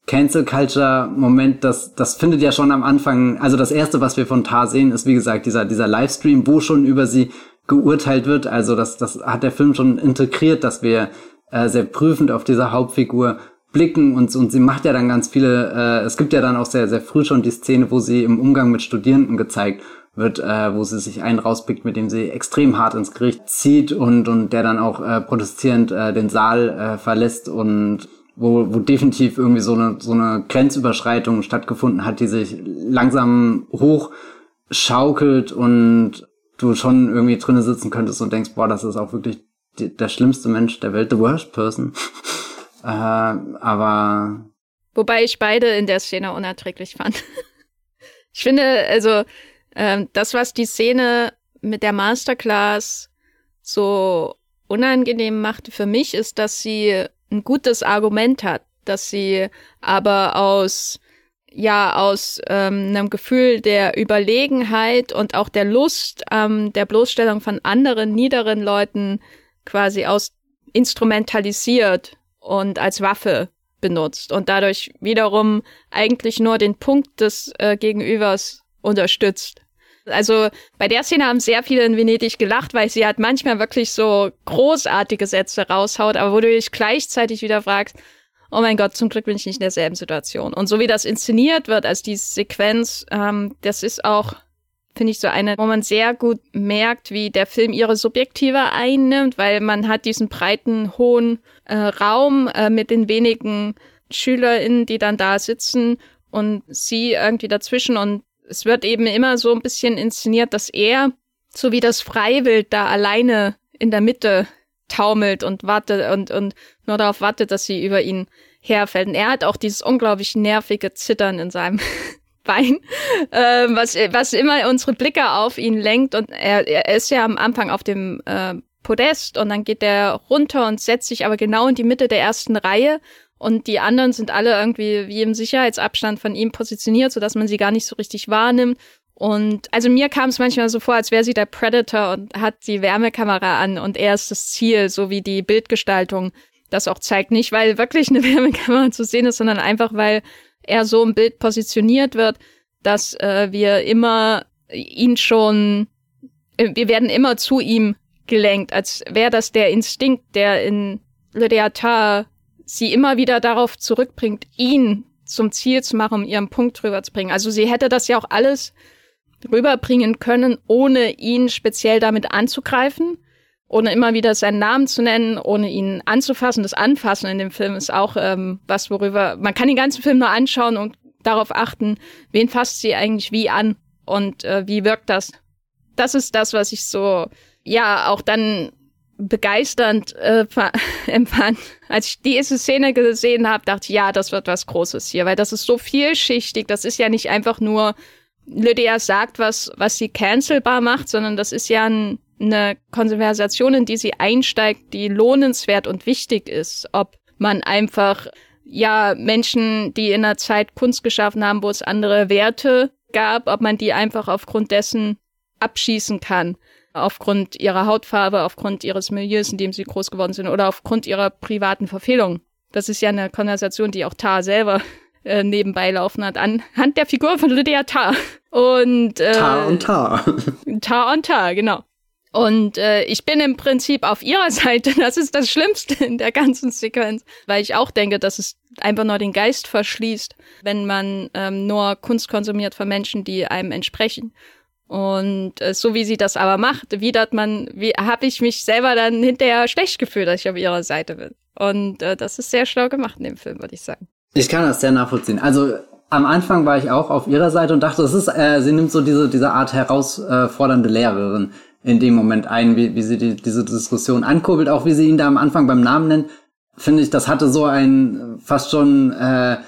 Cancel Culture Moment, das, das findet ja schon am Anfang, also das erste, was wir von Tar sehen, ist wie gesagt dieser, dieser Livestream, wo schon über sie geurteilt wird. Also das, das hat der Film schon integriert, dass wir äh, sehr prüfend auf diese Hauptfigur blicken und, und sie macht ja dann ganz viele, äh, es gibt ja dann auch sehr, sehr früh schon die Szene, wo sie im Umgang mit Studierenden gezeigt wird, äh, wo sie sich einen rauspickt, mit dem sie extrem hart ins Gericht zieht und, und der dann auch äh, protestierend äh, den Saal äh, verlässt und wo, wo definitiv irgendwie so eine, so eine Grenzüberschreitung stattgefunden hat, die sich langsam hochschaukelt und du schon irgendwie drinnen sitzen könntest und denkst, boah, das ist auch wirklich die, der schlimmste Mensch der Welt, the worst person. äh, aber. Wobei ich beide in der Szene unerträglich fand. ich finde, also, äh, das, was die Szene mit der Masterclass so unangenehm machte für mich, ist, dass sie ein gutes Argument hat, dass sie aber aus ja aus ähm, einem Gefühl der Überlegenheit und auch der Lust ähm, der Bloßstellung von anderen niederen Leuten quasi aus instrumentalisiert und als Waffe benutzt und dadurch wiederum eigentlich nur den Punkt des äh, Gegenübers unterstützt. Also bei der Szene haben sehr viele in Venedig gelacht, weil sie halt manchmal wirklich so großartige Sätze raushaut, aber wo du dich gleichzeitig wieder fragst, oh mein Gott, zum Glück bin ich nicht in derselben Situation. Und so wie das inszeniert wird, als die Sequenz, ähm, das ist auch, finde ich, so eine, wo man sehr gut merkt, wie der Film ihre Subjektive einnimmt, weil man hat diesen breiten, hohen äh, Raum äh, mit den wenigen SchülerInnen, die dann da sitzen und sie irgendwie dazwischen und es wird eben immer so ein bisschen inszeniert, dass er, so wie das Freiwild da alleine in der Mitte taumelt und wartet und, und nur darauf wartet, dass sie über ihn herfällt. Und er hat auch dieses unglaublich nervige Zittern in seinem Bein, äh, was, was immer unsere Blicke auf ihn lenkt. Und er, er ist ja am Anfang auf dem äh, Podest und dann geht er runter und setzt sich aber genau in die Mitte der ersten Reihe. Und die anderen sind alle irgendwie wie im Sicherheitsabstand von ihm positioniert, sodass man sie gar nicht so richtig wahrnimmt. Und also mir kam es manchmal so vor, als wäre sie der Predator und hat die Wärmekamera an und er ist das Ziel, so wie die Bildgestaltung das auch zeigt. Nicht, weil wirklich eine Wärmekamera zu sehen ist, sondern einfach, weil er so im Bild positioniert wird, dass äh, wir immer ihn schon, äh, wir werden immer zu ihm gelenkt, als wäre das der Instinkt, der in Le sie immer wieder darauf zurückbringt, ihn zum Ziel zu machen, um ihren Punkt drüber zu bringen. Also sie hätte das ja auch alles rüberbringen können, ohne ihn speziell damit anzugreifen, ohne immer wieder seinen Namen zu nennen, ohne ihn anzufassen. Das Anfassen in dem Film ist auch ähm, was, worüber man kann den ganzen Film nur anschauen und darauf achten, wen fasst sie eigentlich wie an und äh, wie wirkt das. Das ist das, was ich so, ja, auch dann begeisternd äh, empfand. Als ich diese Szene gesehen habe, dachte ich, ja, das wird was Großes hier, weil das ist so vielschichtig. Das ist ja nicht einfach nur Lydia sagt, was, was sie cancelbar macht, sondern das ist ja ein, eine Konversation, in die sie einsteigt, die lohnenswert und wichtig ist. Ob man einfach, ja, Menschen, die in einer Zeit Kunst geschaffen haben, wo es andere Werte gab, ob man die einfach aufgrund dessen abschießen kann. Aufgrund ihrer Hautfarbe, aufgrund ihres Milieus, in dem sie groß geworden sind oder aufgrund ihrer privaten Verfehlung. Das ist ja eine Konversation, die auch Tar selber äh, nebenbei laufen hat, anhand der Figur von Lydia Tar. Und, äh, Tar und Tar. Tar und Tar, genau. Und äh, ich bin im Prinzip auf ihrer Seite. Das ist das Schlimmste in der ganzen Sequenz, weil ich auch denke, dass es einfach nur den Geist verschließt, wenn man ähm, nur Kunst konsumiert von Menschen, die einem entsprechen. Und äh, so wie sie das aber macht, widert man, wie habe ich mich selber dann hinterher schlecht gefühlt, dass ich auf ihrer Seite bin. Und äh, das ist sehr schlau gemacht in dem Film, würde ich sagen. Ich kann das sehr nachvollziehen. Also am Anfang war ich auch auf ihrer Seite und dachte, es ist, äh, sie nimmt so diese, diese Art herausfordernde Lehrerin in dem Moment ein, wie, wie sie die, diese Diskussion ankurbelt, auch wie sie ihn da am Anfang beim Namen nennt, finde ich, das hatte so ein fast schon, äh,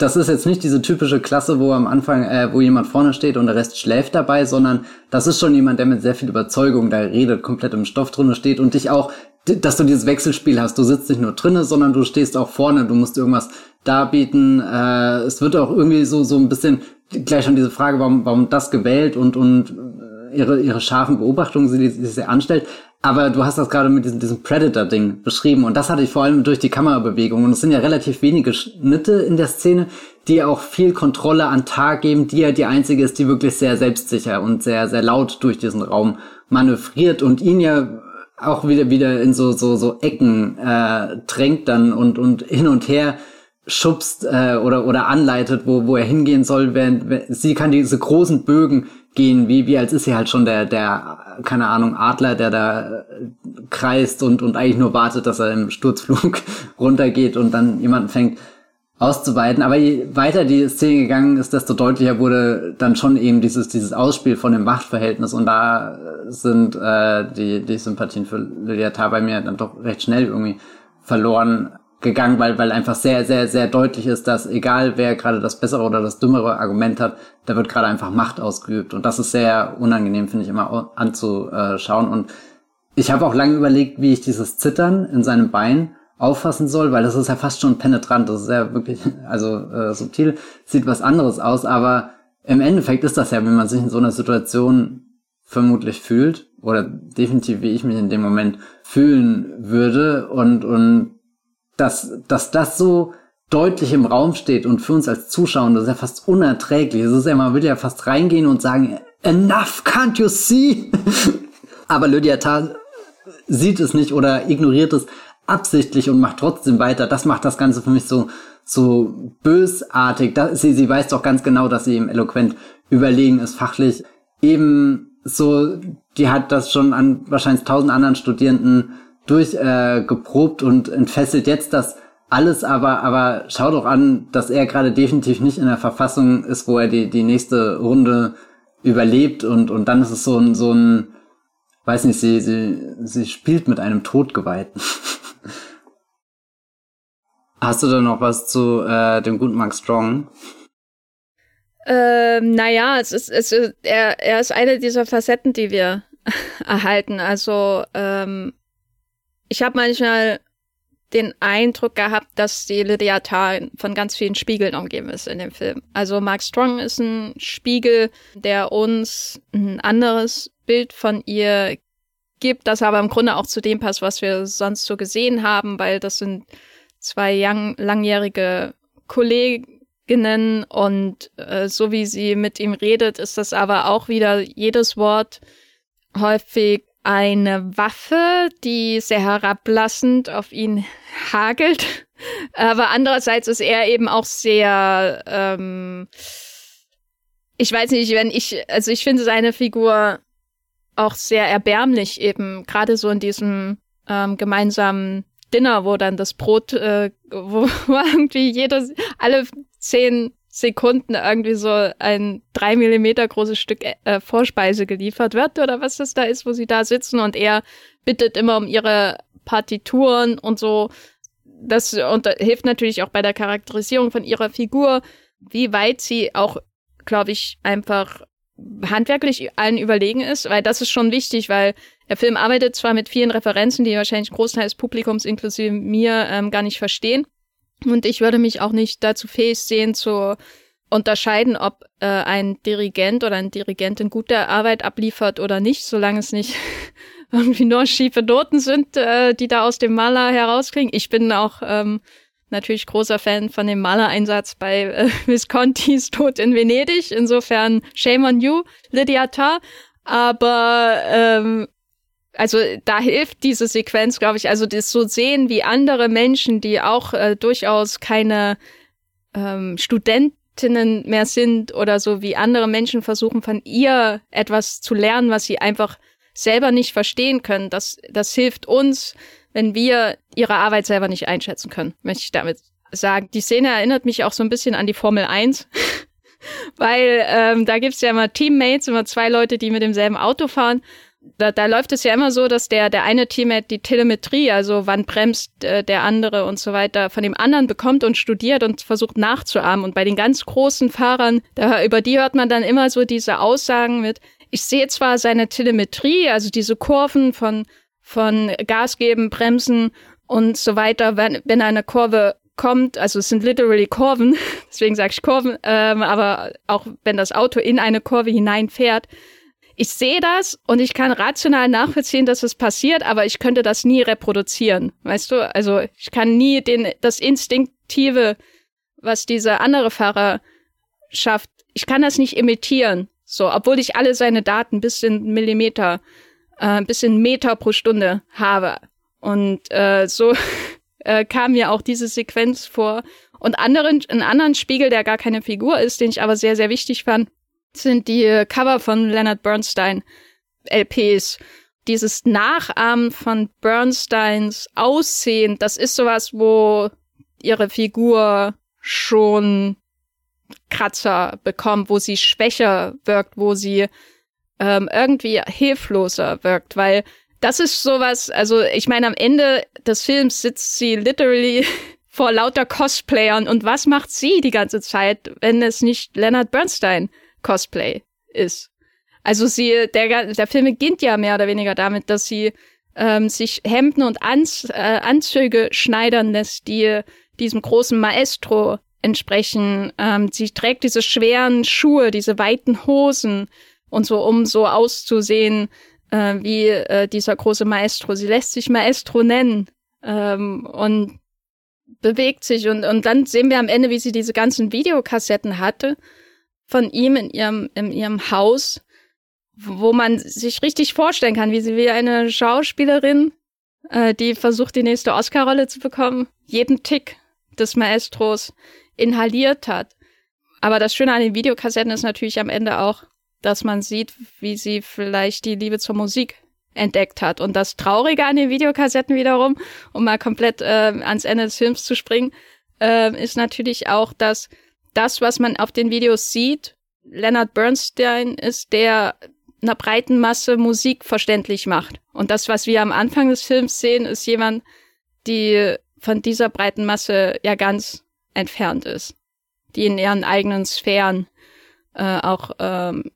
das ist jetzt nicht diese typische Klasse, wo am Anfang, äh, wo jemand vorne steht und der Rest schläft dabei, sondern das ist schon jemand, der mit sehr viel Überzeugung da redet, komplett im Stoff drinne steht und dich auch dass du dieses Wechselspiel hast. Du sitzt nicht nur drinnen, sondern du stehst auch vorne. Du musst irgendwas darbieten. Äh, es wird auch irgendwie so so ein bisschen gleich schon diese Frage, warum warum das gewählt und und ihre ihre scharfen Beobachtungen, die sie sie anstellt. Aber du hast das gerade mit diesem, diesem Predator-Ding beschrieben und das hatte ich vor allem durch die Kamerabewegung. Und es sind ja relativ wenige Schnitte in der Szene, die auch viel Kontrolle an Tag geben, die ja die einzige ist, die wirklich sehr selbstsicher und sehr, sehr laut durch diesen Raum manövriert und ihn ja auch wieder wieder in so so so Ecken äh, drängt dann und und hin und her schubst äh, oder oder anleitet, wo wo er hingehen soll, während, während sie kann diese großen Bögen gehen, wie wie als ist sie halt schon der der keine Ahnung Adler, der da äh, kreist und und eigentlich nur wartet, dass er im Sturzflug runtergeht und dann jemanden fängt auszuweiten. Aber je weiter die Szene gegangen ist, desto deutlicher wurde dann schon eben dieses, dieses Ausspiel von dem Machtverhältnis. Und da sind äh, die, die Sympathien für Lydia Tarr bei mir dann doch recht schnell irgendwie verloren gegangen, weil, weil einfach sehr, sehr, sehr deutlich ist, dass egal wer gerade das bessere oder das dümmere Argument hat, da wird gerade einfach Macht ausgeübt. Und das ist sehr unangenehm, finde ich, immer anzuschauen. Und ich habe auch lange überlegt, wie ich dieses Zittern in seinem Bein auffassen soll, weil das ist ja fast schon penetrant, das ist ja wirklich, also äh, subtil, sieht was anderes aus, aber im Endeffekt ist das ja, wenn man sich in so einer Situation vermutlich fühlt, oder definitiv wie ich mich in dem Moment fühlen würde, und, und dass, dass das so deutlich im Raum steht und für uns als Zuschauer, das ist ja fast unerträglich. Es ist ja, man will ja fast reingehen und sagen, enough, can't you see? aber Lydia Tarr sieht es nicht oder ignoriert es absichtlich und macht trotzdem weiter. Das macht das Ganze für mich so, so bösartig. Da, sie, sie weiß doch ganz genau, dass sie ihm eloquent überlegen ist, fachlich. Eben so, die hat das schon an wahrscheinlich tausend anderen Studierenden durchgeprobt äh, und entfesselt jetzt das alles, aber, aber schau doch an, dass er gerade definitiv nicht in der Verfassung ist, wo er die, die nächste Runde überlebt und, und dann ist es so ein, so ein, weiß nicht, sie, sie, sie spielt mit einem Todgeweihten. Hast du da noch was zu äh, dem guten Mark Strong? Ähm, naja, es ist, es ist, er, er ist eine dieser Facetten, die wir erhalten. Also ähm, ich habe manchmal den Eindruck gehabt, dass die Lydia Tarr von ganz vielen Spiegeln umgeben ist in dem Film. Also Mark Strong ist ein Spiegel, der uns ein anderes Bild von ihr gibt, das aber im Grunde auch zu dem passt, was wir sonst so gesehen haben, weil das sind zwei young, langjährige Kolleginnen und äh, so wie sie mit ihm redet, ist das aber auch wieder jedes Wort häufig eine Waffe, die sehr herablassend auf ihn hagelt. Aber andererseits ist er eben auch sehr, ähm, ich weiß nicht, wenn ich, also ich finde seine Figur auch sehr erbärmlich eben, gerade so in diesem ähm, gemeinsamen Dinner, wo dann das Brot, äh, wo, irgendwie jeder, alle zehn Sekunden irgendwie so ein drei Millimeter großes Stück äh, Vorspeise geliefert wird oder was das da ist, wo sie da sitzen und er bittet immer um ihre Partituren und so. Das und hilft natürlich auch bei der Charakterisierung von ihrer Figur, wie weit sie auch, glaube ich, einfach handwerklich allen überlegen ist, weil das ist schon wichtig, weil der Film arbeitet zwar mit vielen Referenzen, die wahrscheinlich ein Großteil des Publikums inklusive mir ähm, gar nicht verstehen. Und ich würde mich auch nicht dazu fähig sehen, zu unterscheiden, ob äh, ein Dirigent oder eine Dirigentin gute Arbeit abliefert oder nicht, solange es nicht irgendwie nur schiefe Noten sind, äh, die da aus dem Maler herausklingen. Ich bin auch ähm, natürlich großer Fan von dem Malereinsatz bei äh, Viscontis Tod in Venedig. Insofern shame on you, Lydia Tarr. Aber ähm, also da hilft diese Sequenz, glaube ich, also das so sehen, wie andere Menschen, die auch äh, durchaus keine ähm, Studentinnen mehr sind oder so, wie andere Menschen versuchen, von ihr etwas zu lernen, was sie einfach selber nicht verstehen können. Das, das hilft uns, wenn wir ihre Arbeit selber nicht einschätzen können, möchte ich damit sagen. Die Szene erinnert mich auch so ein bisschen an die Formel 1. Weil ähm, da gibt's ja immer Teammates, immer zwei Leute, die mit demselben Auto fahren. Da, da läuft es ja immer so, dass der, der eine Teammate die Telemetrie, also wann bremst äh, der andere und so weiter, von dem anderen bekommt und studiert und versucht nachzuahmen. Und bei den ganz großen Fahrern, da, über die hört man dann immer so diese Aussagen mit, ich sehe zwar seine Telemetrie, also diese Kurven von von Gas geben, Bremsen und so weiter, wenn, wenn eine Kurve kommt, also es sind literally Kurven, deswegen sage ich Kurven, ähm, aber auch wenn das Auto in eine Kurve hineinfährt, ich sehe das und ich kann rational nachvollziehen, dass es passiert, aber ich könnte das nie reproduzieren, weißt du? Also ich kann nie den das Instinktive, was dieser andere Fahrer schafft, ich kann das nicht imitieren, so, obwohl ich alle seine Daten bis in Millimeter äh, ein bisschen Meter pro Stunde habe. Und äh, so äh, kam mir auch diese Sequenz vor. Und anderen, einen anderen Spiegel, der gar keine Figur ist, den ich aber sehr, sehr wichtig fand, sind die Cover von Leonard Bernstein LPs. Dieses Nachahmen von Bernsteins Aussehen, das ist sowas, wo ihre Figur schon Kratzer bekommt, wo sie schwächer wirkt, wo sie ähm, irgendwie hilfloser wirkt, weil das ist sowas, also ich meine, am Ende des Films sitzt sie literally vor lauter Cosplayern und was macht sie die ganze Zeit, wenn es nicht Leonard Bernstein Cosplay ist? Also sie, der, der Film beginnt ja mehr oder weniger damit, dass sie ähm, sich Hemden und Anz, äh, Anzüge schneidern lässt, die diesem großen Maestro entsprechen. Ähm, sie trägt diese schweren Schuhe, diese weiten Hosen und so, um so auszusehen äh, wie äh, dieser große Maestro. Sie lässt sich Maestro nennen ähm, und bewegt sich und, und dann sehen wir am Ende, wie sie diese ganzen Videokassetten hatte von ihm in ihrem, in ihrem Haus, wo man sich richtig vorstellen kann, wie sie wie eine Schauspielerin, äh, die versucht, die nächste Oscar-Rolle zu bekommen, jeden Tick des Maestros inhaliert hat. Aber das Schöne an den Videokassetten ist natürlich am Ende auch, dass man sieht, wie sie vielleicht die Liebe zur Musik entdeckt hat. Und das Traurige an den Videokassetten wiederum, um mal komplett äh, ans Ende des Films zu springen, äh, ist natürlich auch, dass das, was man auf den Videos sieht, Leonard Bernstein ist, der einer breiten Masse Musik verständlich macht. Und das, was wir am Anfang des Films sehen, ist jemand, die von dieser breiten Masse ja ganz entfernt ist, die in ihren eigenen Sphären äh, auch ähm,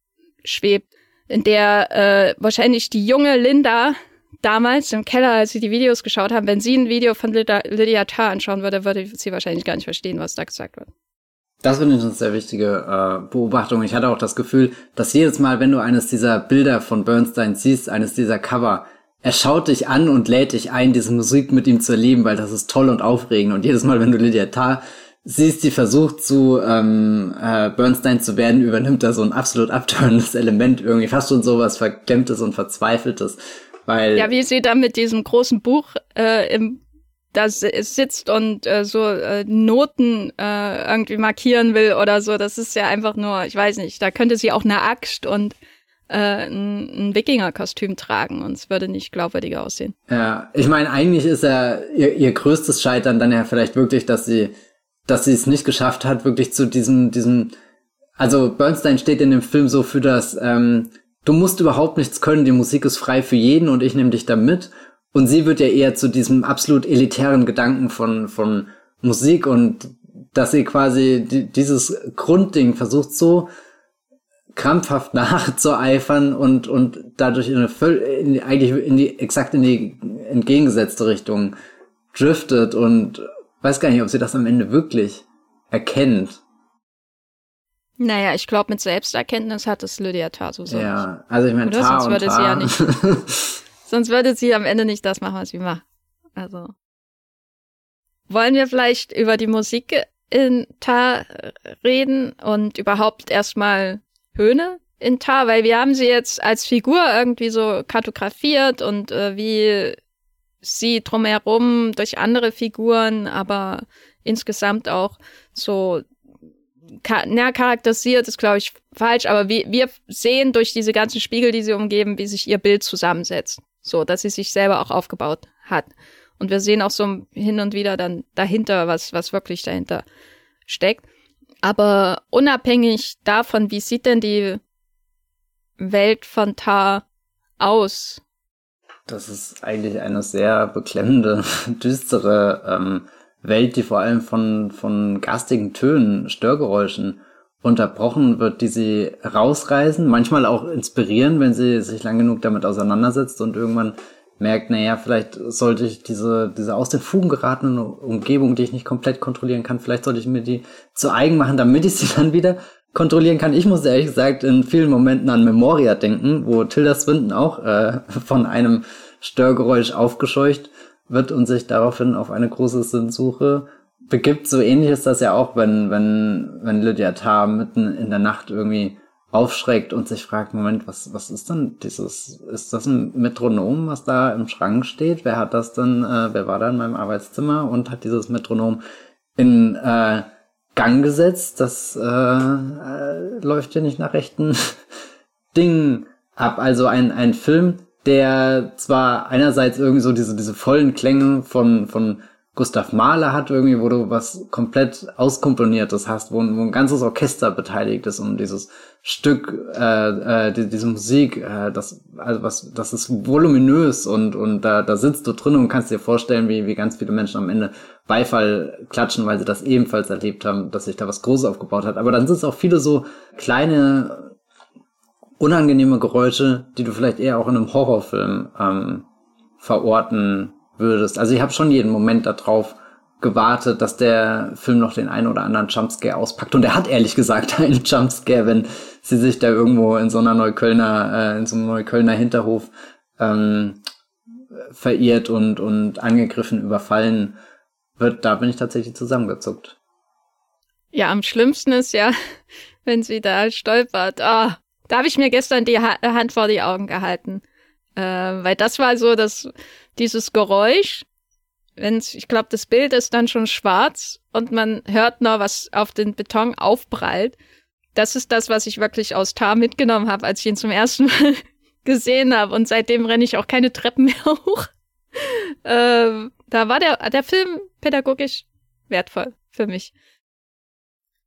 schwebt, in der äh, wahrscheinlich die junge Linda damals im Keller, als sie die Videos geschaut haben, wenn sie ein Video von Lydia, Lydia Tarr anschauen würde, würde sie wahrscheinlich gar nicht verstehen, was da gesagt wird. Das finde ich eine sehr wichtige äh, Beobachtung. Ich hatte auch das Gefühl, dass jedes Mal, wenn du eines dieser Bilder von Bernstein siehst, eines dieser Cover, er schaut dich an und lädt dich ein, diese Musik mit ihm zu erleben, weil das ist toll und aufregend. Und jedes Mal, wenn du Lydia Tarr siehst, die versucht zu ähm, äh, Bernstein zu werden, übernimmt er so ein absolut abtörendes Element, irgendwie fast schon so was Verklemmtes und Verzweifeltes. Weil ja, wie sie da mit diesem großen Buch äh, im da sitzt und äh, so äh, Noten äh, irgendwie markieren will oder so. Das ist ja einfach nur, ich weiß nicht, da könnte sie auch eine Axt und äh, ein, ein Wikinger-Kostüm tragen und es würde nicht glaubwürdiger aussehen. Ja, ich meine, eigentlich ist ja ihr, ihr größtes Scheitern dann ja vielleicht wirklich, dass sie, dass sie es nicht geschafft hat, wirklich zu diesem, diesem, also Bernstein steht in dem Film so für das, ähm, du musst überhaupt nichts können, die Musik ist frei für jeden und ich nehme dich da mit. Und sie wird ja eher zu diesem absolut elitären Gedanken von, von Musik und dass sie quasi die, dieses Grundding versucht so krampfhaft nachzueifern und, und dadurch in eine in die, eigentlich in die, exakt in die entgegengesetzte Richtung driftet und weiß gar nicht, ob sie das am Ende wirklich erkennt. Naja, ich glaube, mit Selbsterkenntnis hat es Lydia Tarso so. Ja, also ich meine, Tar würde Tar. sie ja nicht. sonst würde sie am Ende nicht das machen, was sie macht. Also. Wollen wir vielleicht über die Musik in Tar reden und überhaupt erstmal Höhne in Tar, weil wir haben sie jetzt als Figur irgendwie so kartografiert und äh, wie sie drumherum durch andere Figuren, aber insgesamt auch so na, charakterisiert ist, glaube ich, falsch, aber wir, wir sehen durch diese ganzen Spiegel, die sie umgeben, wie sich ihr Bild zusammensetzt. So, dass sie sich selber auch aufgebaut hat. Und wir sehen auch so hin und wieder dann dahinter, was, was wirklich dahinter steckt. Aber unabhängig davon, wie sieht denn die Welt von Tar aus? Das ist eigentlich eine sehr beklemmende, düstere ähm, Welt, die vor allem von, von garstigen Tönen, Störgeräuschen unterbrochen wird, die sie rausreißen, manchmal auch inspirieren, wenn sie sich lang genug damit auseinandersetzt und irgendwann merkt, naja, vielleicht sollte ich diese, diese aus den Fugen geratene Umgebung, die ich nicht komplett kontrollieren kann, vielleicht sollte ich mir die zu eigen machen, damit ich sie dann wieder kontrollieren kann. Ich muss ehrlich gesagt in vielen Momenten an Memoria denken, wo Tilda Swinton auch äh, von einem Störgeräusch aufgescheucht wird und sich daraufhin auf eine große Sinnsuche begibt. So ähnlich ist das ja auch, wenn, wenn, wenn Lydia Tarr mitten in der Nacht irgendwie aufschreckt und sich fragt, Moment, was, was ist denn dieses, ist das ein Metronom, was da im Schrank steht? Wer hat das denn, äh, wer war da in meinem Arbeitszimmer und hat dieses Metronom in äh, Gang gesetzt? Das äh, äh, läuft ja nicht nach rechten Dingen ab. Also ein, ein Film, der zwar einerseits irgendwie so diese, diese vollen Klänge von, von Gustav Mahler hat, irgendwie, wo du was komplett auskomponiertes hast, wo, wo ein ganzes Orchester beteiligt ist, um dieses Stück, äh, äh, die, diese Musik, äh, das, also was, das ist voluminös und, und da, da sitzt du drin und kannst dir vorstellen, wie, wie ganz viele Menschen am Ende Beifall klatschen, weil sie das ebenfalls erlebt haben, dass sich da was Großes aufgebaut hat. Aber dann sind es auch viele so kleine unangenehme Geräusche, die du vielleicht eher auch in einem Horrorfilm ähm, verorten würdest. Also ich habe schon jeden Moment darauf gewartet, dass der Film noch den einen oder anderen Jumpscare auspackt. Und er hat ehrlich gesagt einen Jumpscare, wenn sie sich da irgendwo in so einer Neuköllner, äh, in so einem Neuköllner Hinterhof ähm, verirrt und, und angegriffen, überfallen wird. Da bin ich tatsächlich zusammengezuckt. Ja, am schlimmsten ist ja, wenn sie da stolpert. Ah, da habe ich mir gestern die ha Hand vor die Augen gehalten. Äh, weil das war so, dass dieses Geräusch, wenn's, ich glaube, das Bild ist dann schon schwarz und man hört noch, was auf den Beton aufprallt. Das ist das, was ich wirklich aus Tar mitgenommen habe, als ich ihn zum ersten Mal gesehen habe. Und seitdem renne ich auch keine Treppen mehr hoch. Äh, da war der, der Film pädagogisch wertvoll für mich.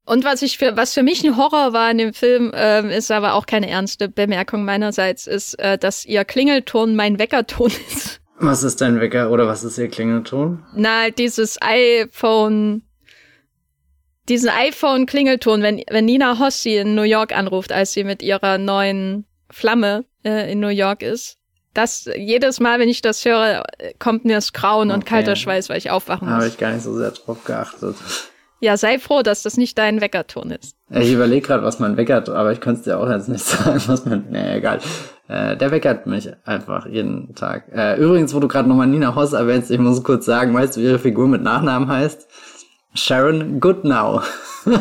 Und was ich für, was für mich ein Horror war in dem Film, ähm, ist aber auch keine ernste Bemerkung meinerseits, ist, äh, dass ihr Klingelton mein Weckerton ist. Was ist dein Wecker oder was ist ihr Klingelton? Na, dieses iPhone diesen iPhone-Klingelton, wenn, wenn Nina Hoss sie in New York anruft, als sie mit ihrer neuen Flamme äh, in New York ist. Das jedes Mal, wenn ich das höre, kommt mir das Grauen okay. und kalter Schweiß, weil ich aufwachen muss. Habe ich gar nicht so sehr drauf geachtet. Ja, sei froh, dass das nicht dein Weckerton ist. Ich überlege gerade, was mein Wecker, aber ich könnte es dir auch jetzt nicht sagen, was mein. Nee, egal. Äh, der weckert mich einfach jeden Tag. Äh, übrigens, wo du gerade nochmal Nina Hoss erwähnst, ich muss kurz sagen, weißt du, wie ihre Figur mit Nachnamen heißt? Sharon Goodnow.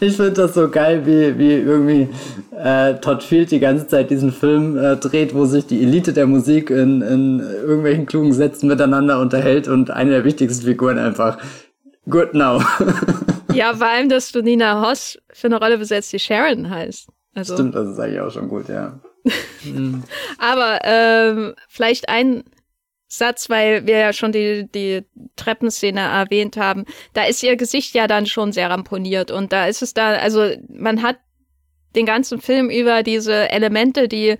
ich finde das so geil, wie, wie irgendwie äh, Todd Field die ganze Zeit diesen Film äh, dreht, wo sich die Elite der Musik in, in irgendwelchen klugen Sätzen miteinander unterhält und eine der wichtigsten Figuren einfach Goodnow. ja, vor allem, dass du Nina Hoss für eine Rolle besetzt, die Sharon heißt. Also. Stimmt, das ist eigentlich auch schon gut, ja. Aber ähm, vielleicht ein Satz, weil wir ja schon die, die Treppenszene erwähnt haben, da ist ihr Gesicht ja dann schon sehr ramponiert und da ist es da, also man hat den ganzen Film über diese Elemente, die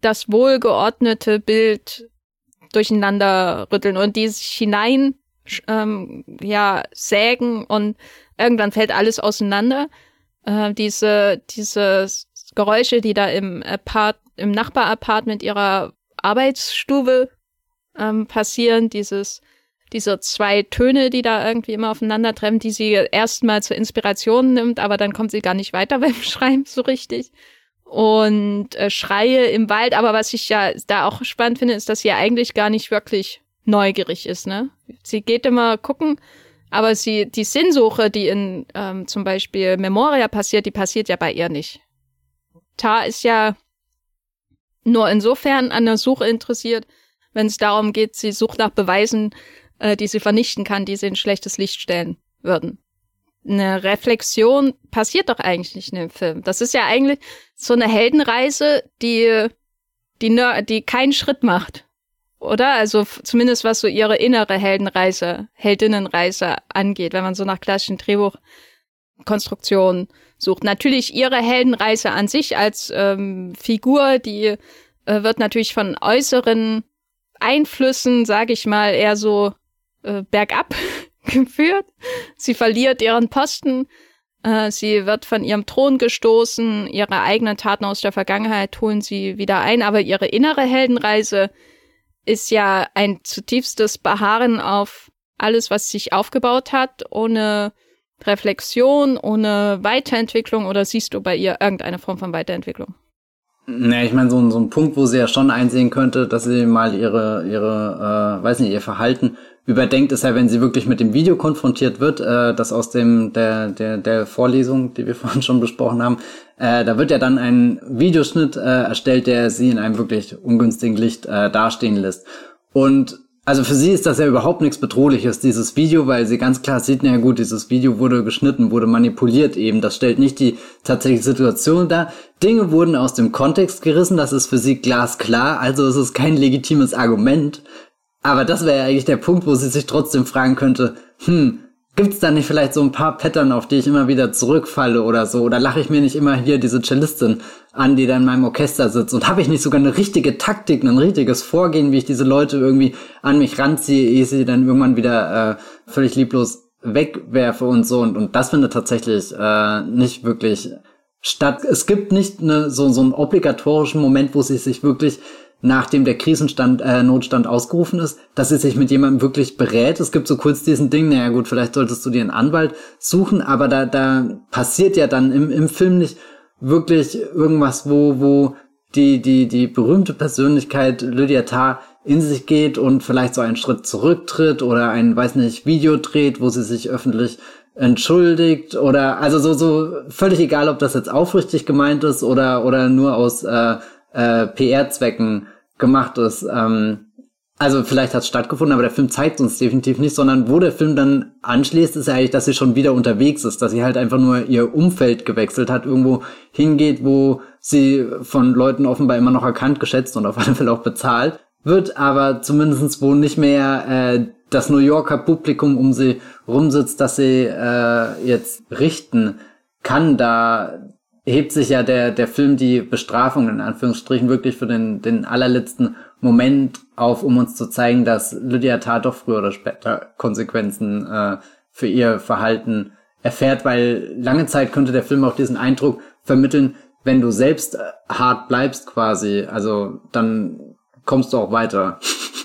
das wohlgeordnete Bild durcheinander rütteln und die sich hinein ähm, ja sägen und irgendwann fällt alles auseinander. Äh, diese diese Geräusche, die da im Apart im Nachbarapartment ihrer Arbeitsstube ähm, passieren, dieses, diese zwei Töne, die da irgendwie immer aufeinandertreffen, die sie erstmal zur Inspiration nimmt, aber dann kommt sie gar nicht weiter beim Schreiben so richtig. Und äh, Schreie im Wald, aber was ich ja da auch spannend finde, ist, dass sie ja eigentlich gar nicht wirklich neugierig ist, ne? Sie geht immer gucken, aber sie, die Sinnsuche, die in ähm, zum Beispiel Memoria passiert, die passiert ja bei ihr nicht. Ta ist ja nur insofern an der Suche interessiert, wenn es darum geht, sie sucht nach Beweisen, äh, die sie vernichten kann, die sie in schlechtes Licht stellen würden. Eine Reflexion passiert doch eigentlich nicht in dem Film. Das ist ja eigentlich so eine Heldenreise, die, die, die keinen Schritt macht. Oder? Also zumindest was so ihre innere Heldenreise, Heldinnenreise angeht, wenn man so nach klassischen Drehbuchkonstruktionen sucht. Natürlich ihre Heldenreise an sich als ähm, Figur, die äh, wird natürlich von äußeren Einflüssen, sage ich mal, eher so äh, bergab geführt. Sie verliert ihren Posten, äh, sie wird von ihrem Thron gestoßen, ihre eigenen Taten aus der Vergangenheit holen sie wieder ein, aber ihre innere Heldenreise ist ja ein zutiefstes Beharren auf alles, was sich aufgebaut hat, ohne Reflexion, ohne Weiterentwicklung oder siehst du bei ihr irgendeine Form von Weiterentwicklung? Ne, ich meine, so, so ein Punkt, wo sie ja schon einsehen könnte, dass sie mal ihre, ihre, äh, weiß nicht, ihr Verhalten überdenkt, ist ja, wenn sie wirklich mit dem Video konfrontiert wird, äh, das aus dem der, der, der Vorlesung, die wir vorhin schon besprochen haben, äh, da wird ja dann ein Videoschnitt äh, erstellt, der sie in einem wirklich ungünstigen Licht äh, dastehen lässt. Und also für sie ist das ja überhaupt nichts Bedrohliches, dieses Video, weil sie ganz klar sieht, na gut, dieses Video wurde geschnitten, wurde manipuliert eben. Das stellt nicht die tatsächliche Situation dar. Dinge wurden aus dem Kontext gerissen, das ist für sie glasklar, also es ist kein legitimes Argument. Aber das wäre ja eigentlich der Punkt, wo sie sich trotzdem fragen könnte, hm, Gibt's da nicht vielleicht so ein paar Pattern, auf die ich immer wieder zurückfalle oder so? Oder lache ich mir nicht immer hier diese Cellistin an, die da in meinem Orchester sitzt? Und habe ich nicht sogar eine richtige Taktik, ein richtiges Vorgehen, wie ich diese Leute irgendwie an mich ranziehe, ehe ich sie dann irgendwann wieder äh, völlig lieblos wegwerfe und so. Und, und das findet tatsächlich äh, nicht wirklich statt. Es gibt nicht eine, so, so einen obligatorischen Moment, wo sie sich wirklich nachdem der Krisenstand, äh, Notstand ausgerufen ist, dass sie sich mit jemandem wirklich berät. Es gibt so kurz diesen Ding, naja gut, vielleicht solltest du dir einen Anwalt suchen, aber da, da passiert ja dann im, im Film nicht wirklich irgendwas, wo, wo die, die, die berühmte Persönlichkeit Lydia Tarr in sich geht und vielleicht so einen Schritt zurücktritt oder ein, weiß nicht, Video dreht, wo sie sich öffentlich entschuldigt oder also so, so völlig egal, ob das jetzt aufrichtig gemeint ist oder, oder nur aus äh, äh, PR-Zwecken gemacht ist. Ähm, also vielleicht hat es stattgefunden, aber der Film zeigt uns definitiv nicht, sondern wo der Film dann anschließt, ist ja eigentlich, dass sie schon wieder unterwegs ist, dass sie halt einfach nur ihr Umfeld gewechselt hat, irgendwo hingeht, wo sie von Leuten offenbar immer noch erkannt, geschätzt und auf alle Fälle auch bezahlt wird, aber zumindestens wo nicht mehr äh, das New Yorker Publikum um sie rumsitzt, dass sie äh, jetzt richten kann, da hebt sich ja der, der Film die Bestrafung in Anführungsstrichen wirklich für den, den allerletzten Moment auf, um uns zu zeigen, dass Lydia Tat doch früher oder später Konsequenzen äh, für ihr Verhalten erfährt, weil lange Zeit könnte der Film auch diesen Eindruck vermitteln, wenn du selbst äh, hart bleibst quasi, also dann kommst du auch weiter.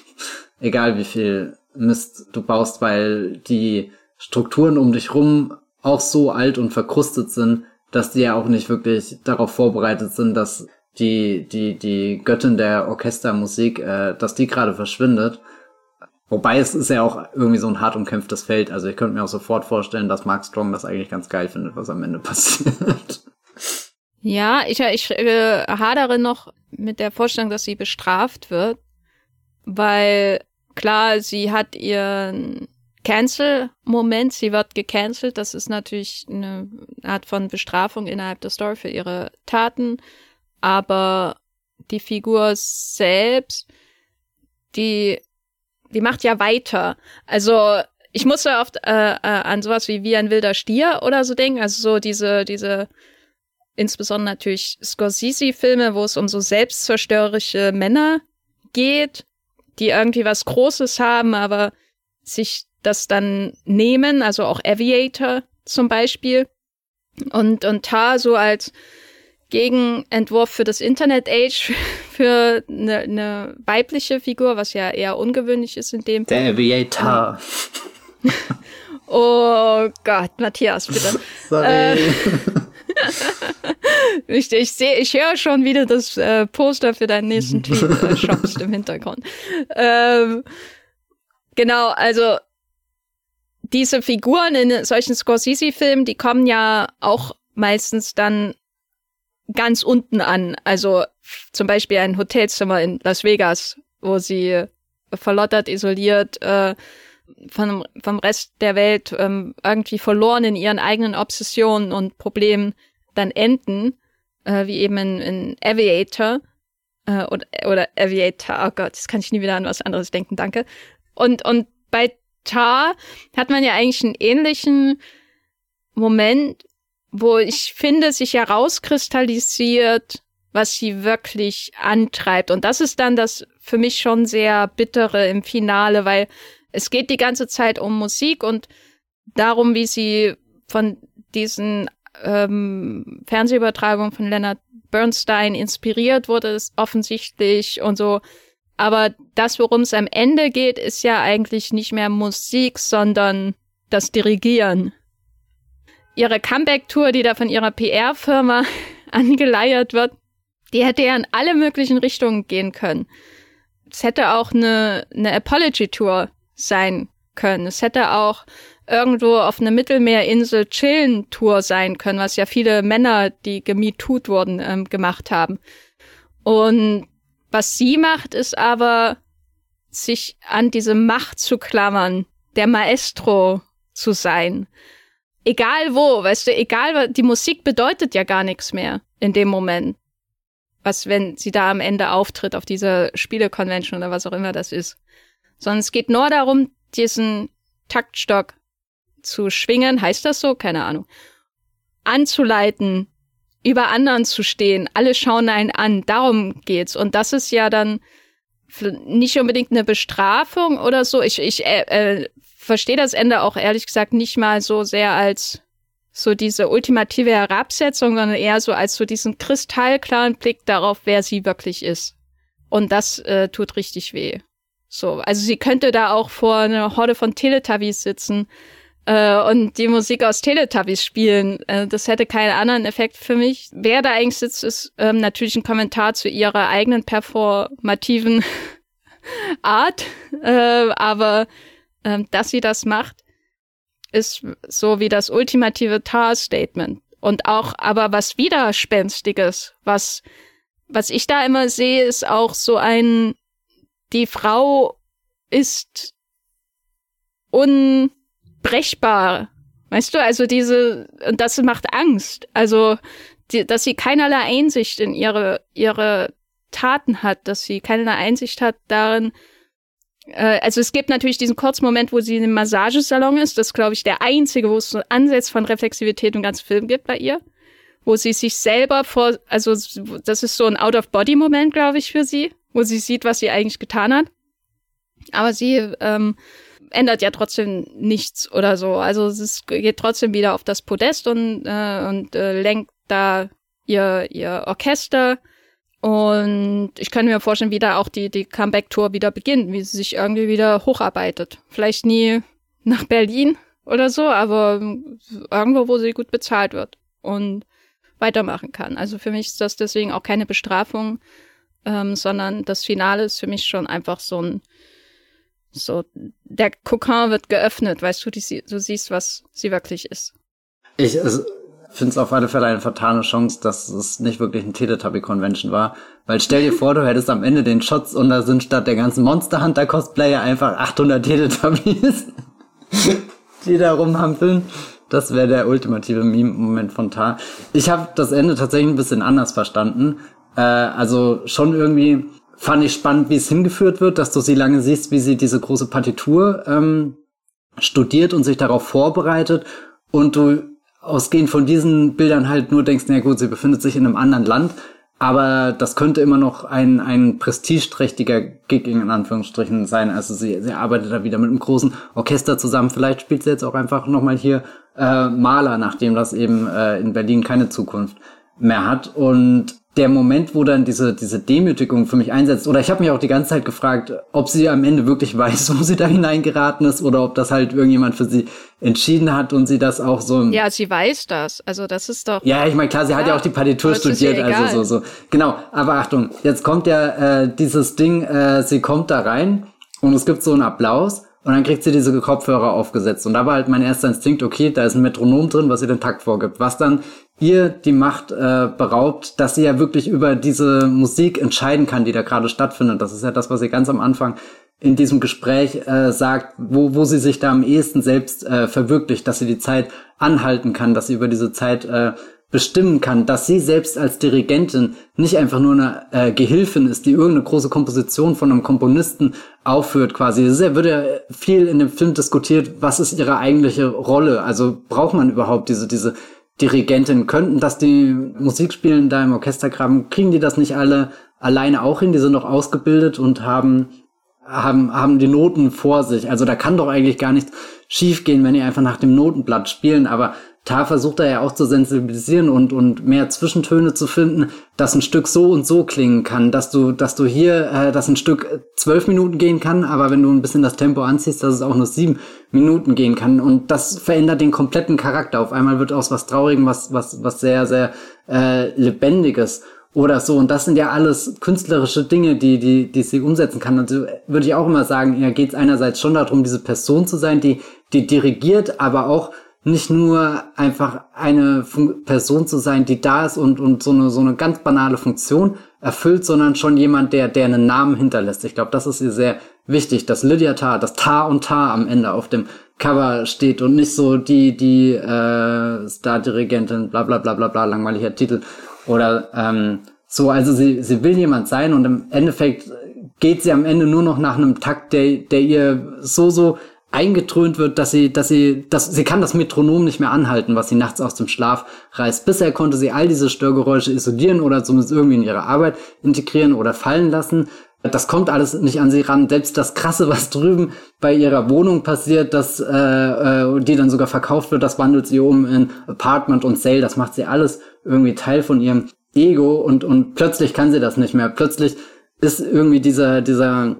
Egal wie viel Mist du baust, weil die Strukturen um dich rum auch so alt und verkrustet sind, dass die ja auch nicht wirklich darauf vorbereitet sind, dass die, die, die Göttin der Orchestermusik, äh, dass die gerade verschwindet. Wobei es ist ja auch irgendwie so ein hart umkämpftes Feld. Also ich könnte mir auch sofort vorstellen, dass Mark Strong das eigentlich ganz geil findet, was am Ende passiert. Ja, ich, ich äh, hadere noch mit der Vorstellung, dass sie bestraft wird, weil klar, sie hat ihren Cancel-Moment, sie wird gecancelt. Das ist natürlich eine Art von Bestrafung innerhalb der Story für ihre Taten. Aber die Figur selbst, die, die macht ja weiter. Also ich musste oft äh, äh, an sowas wie wie ein wilder Stier oder so denken. Also so diese, diese insbesondere natürlich Scorsese-Filme, wo es um so selbstzerstörerische Männer geht, die irgendwie was Großes haben, aber sich das dann nehmen, also auch Aviator zum Beispiel. Und, und Tar so als Gegenentwurf für das Internet-Age für eine, eine weibliche Figur, was ja eher ungewöhnlich ist in dem. Der Aviator. oh Gott, Matthias, bitte. Sorry. Äh, ich, ich sehe, ich höre schon wieder das äh, Poster für deinen nächsten Tweet äh, im Hintergrund. Ähm, genau, also diese Figuren in solchen Scorsese-Filmen, die kommen ja auch meistens dann ganz unten an. Also zum Beispiel ein Hotelzimmer in Las Vegas, wo sie verlottert, isoliert, äh, von, vom Rest der Welt ähm, irgendwie verloren in ihren eigenen Obsessionen und Problemen dann enden, äh, wie eben in, in Aviator äh, oder, oder Aviator, oh Gott, jetzt kann ich nie wieder an was anderes denken, danke. Und, und bei Tar hat man ja eigentlich einen ähnlichen Moment, wo ich finde, sich herauskristallisiert, was sie wirklich antreibt. Und das ist dann das für mich schon sehr bittere im Finale, weil es geht die ganze Zeit um Musik und darum, wie sie von diesen ähm, Fernsehübertragungen von Leonard Bernstein inspiriert wurde, ist offensichtlich und so. Aber das, worum es am Ende geht, ist ja eigentlich nicht mehr Musik, sondern das Dirigieren. Ihre Comeback-Tour, die da von ihrer PR-Firma angeleiert wird, die hätte ja in alle möglichen Richtungen gehen können. Es hätte auch eine, eine Apology-Tour sein können. Es hätte auch irgendwo auf einer Mittelmeerinsel chillen Tour sein können, was ja viele Männer, die gemietut wurden, ähm, gemacht haben. Und was sie macht, ist aber, sich an diese Macht zu klammern, der Maestro zu sein. Egal wo, weißt du, egal, die Musik bedeutet ja gar nichts mehr in dem Moment. Was, wenn sie da am Ende auftritt auf dieser Spielekonvention oder was auch immer das ist sondern es geht nur darum, diesen Taktstock zu schwingen, heißt das so? Keine Ahnung. Anzuleiten, über anderen zu stehen, alle schauen einen an, darum geht's. Und das ist ja dann nicht unbedingt eine Bestrafung oder so. Ich, ich äh, äh, verstehe das Ende auch ehrlich gesagt nicht mal so sehr als so diese ultimative Herabsetzung, sondern eher so als so diesen kristallklaren Blick darauf, wer sie wirklich ist. Und das äh, tut richtig weh. So, also sie könnte da auch vor einer Horde von Teletubbies sitzen und die Musik aus Teletubbies spielen. Äh, das hätte keinen anderen Effekt für mich. Wer da eigentlich sitzt, ist ähm, natürlich ein Kommentar zu ihrer eigenen performativen Art, äh, aber äh, dass sie das macht, ist so wie das ultimative Tar-Statement. Und auch aber was Widerspenstiges, was, was ich da immer sehe, ist auch so ein die Frau ist unbrechbar. Weißt du, also diese, und das macht Angst. Also, die, dass sie keinerlei Einsicht in ihre, ihre Taten hat, dass sie keinerlei Einsicht hat darin, äh, also es gibt natürlich diesen kurzen Moment, wo sie in einem Massagesalon ist. Das ist, glaube ich, der einzige, wo es so Ansätze von Reflexivität im ganzen Film gibt bei ihr. Wo sie sich selber vor, also das ist so ein Out-of-Body-Moment, glaube ich, für sie wo sie sieht, was sie eigentlich getan hat. Aber sie ähm, ändert ja trotzdem nichts oder so. Also es geht trotzdem wieder auf das Podest und, äh, und äh, lenkt da ihr, ihr Orchester. Und ich kann mir vorstellen, wie da auch die, die Comeback-Tour wieder beginnt, wie sie sich irgendwie wieder hocharbeitet. Vielleicht nie nach Berlin oder so, aber irgendwo, wo sie gut bezahlt wird und weitermachen kann. Also für mich ist das deswegen auch keine Bestrafung, ähm, sondern das Finale ist für mich schon einfach so ein, so, der Kokon wird geöffnet, weißt du, die, du siehst, was sie wirklich ist. Ich also, finde es auf alle Fälle eine fatale Chance, dass es nicht wirklich ein Teletubby-Convention war. Weil stell dir vor, du hättest am Ende den Shots und da sind statt der ganzen Monster Hunter Cosplayer einfach 800 Teletubbies, die da rumhampeln. Das wäre der ultimative Meme-Moment von Tar. Ich habe das Ende tatsächlich ein bisschen anders verstanden. Äh, also schon irgendwie fand ich spannend, wie es hingeführt wird, dass du sie lange siehst, wie sie diese große Partitur ähm, studiert und sich darauf vorbereitet und du ausgehend von diesen Bildern halt nur denkst, na gut, sie befindet sich in einem anderen Land, aber das könnte immer noch ein, ein prestigeträchtiger Gig in Anführungsstrichen sein. Also sie, sie arbeitet da wieder mit einem großen Orchester zusammen. Vielleicht spielt sie jetzt auch einfach nochmal hier äh, Maler, nachdem das eben äh, in Berlin keine Zukunft mehr hat. Und der Moment, wo dann diese, diese Demütigung für mich einsetzt, oder ich habe mich auch die ganze Zeit gefragt, ob sie am Ende wirklich weiß, wo sie da hineingeraten ist, oder ob das halt irgendjemand für sie entschieden hat und sie das auch so. Ja, sie weiß das. Also das ist doch. Ja, ich meine, klar, sie ja, hat ja auch die Partitur studiert, also so, so. Genau, aber Achtung, jetzt kommt ja äh, dieses Ding, äh, sie kommt da rein und es gibt so einen Applaus und dann kriegt sie diese Kopfhörer aufgesetzt. Und da war halt mein erster Instinkt, okay, da ist ein Metronom drin, was ihr den Takt vorgibt. Was dann ihr die Macht äh, beraubt, dass sie ja wirklich über diese Musik entscheiden kann, die da gerade stattfindet. Das ist ja das, was sie ganz am Anfang in diesem Gespräch äh, sagt, wo, wo sie sich da am ehesten selbst äh, verwirklicht, dass sie die Zeit anhalten kann, dass sie über diese Zeit äh, bestimmen kann, dass sie selbst als Dirigentin nicht einfach nur eine äh, Gehilfin ist, die irgendeine große Komposition von einem Komponisten aufführt quasi. Es wird ja viel in dem Film diskutiert, was ist ihre eigentliche Rolle? Also braucht man überhaupt diese, diese Dirigentin? Könnten das die Musik spielen da im Orchestergraben? Kriegen die das nicht alle alleine auch hin? Die sind doch ausgebildet und haben haben, haben die Noten vor sich. Also da kann doch eigentlich gar nichts schiefgehen, wenn die einfach nach dem Notenblatt spielen. Aber Tar versucht er ja auch zu sensibilisieren und, und mehr Zwischentöne zu finden, dass ein Stück so und so klingen kann, dass du, dass du hier, äh, dass ein Stück zwölf Minuten gehen kann, aber wenn du ein bisschen das Tempo anziehst, dass es auch nur sieben Minuten gehen kann. Und das verändert den kompletten Charakter. Auf einmal wird aus was Traurigem was, was, was sehr, sehr äh, Lebendiges oder so. Und das sind ja alles künstlerische Dinge, die, die, die sie umsetzen kann. Also würde ich auch immer sagen, ja, geht es einerseits schon darum, diese Person zu sein, die, die dirigiert, aber auch nicht nur einfach eine Fun Person zu sein, die da ist und, und so eine, so eine ganz banale Funktion erfüllt, sondern schon jemand, der, der einen Namen hinterlässt. Ich glaube, das ist ihr sehr wichtig, dass Lydia Tarr, das Tar und Tar am Ende auf dem Cover steht und nicht so die, die äh, Star-Dirigentin, bla bla bla bla bla, langweiliger Titel. Oder ähm, so, also sie, sie will jemand sein und im Endeffekt geht sie am Ende nur noch nach einem Takt, der, der ihr so, so eingetrönt wird, dass sie, dass sie, dass sie kann das Metronom nicht mehr anhalten, was sie nachts aus dem Schlaf reißt. Bisher konnte sie all diese Störgeräusche isolieren oder zumindest irgendwie in ihre Arbeit integrieren oder fallen lassen. Das kommt alles nicht an sie ran. Selbst das Krasse, was drüben bei ihrer Wohnung passiert, das, äh, äh, die dann sogar verkauft wird, das wandelt sie um in Apartment und Sale. Das macht sie alles irgendwie Teil von ihrem Ego und, und plötzlich kann sie das nicht mehr. Plötzlich ist irgendwie dieser, dieser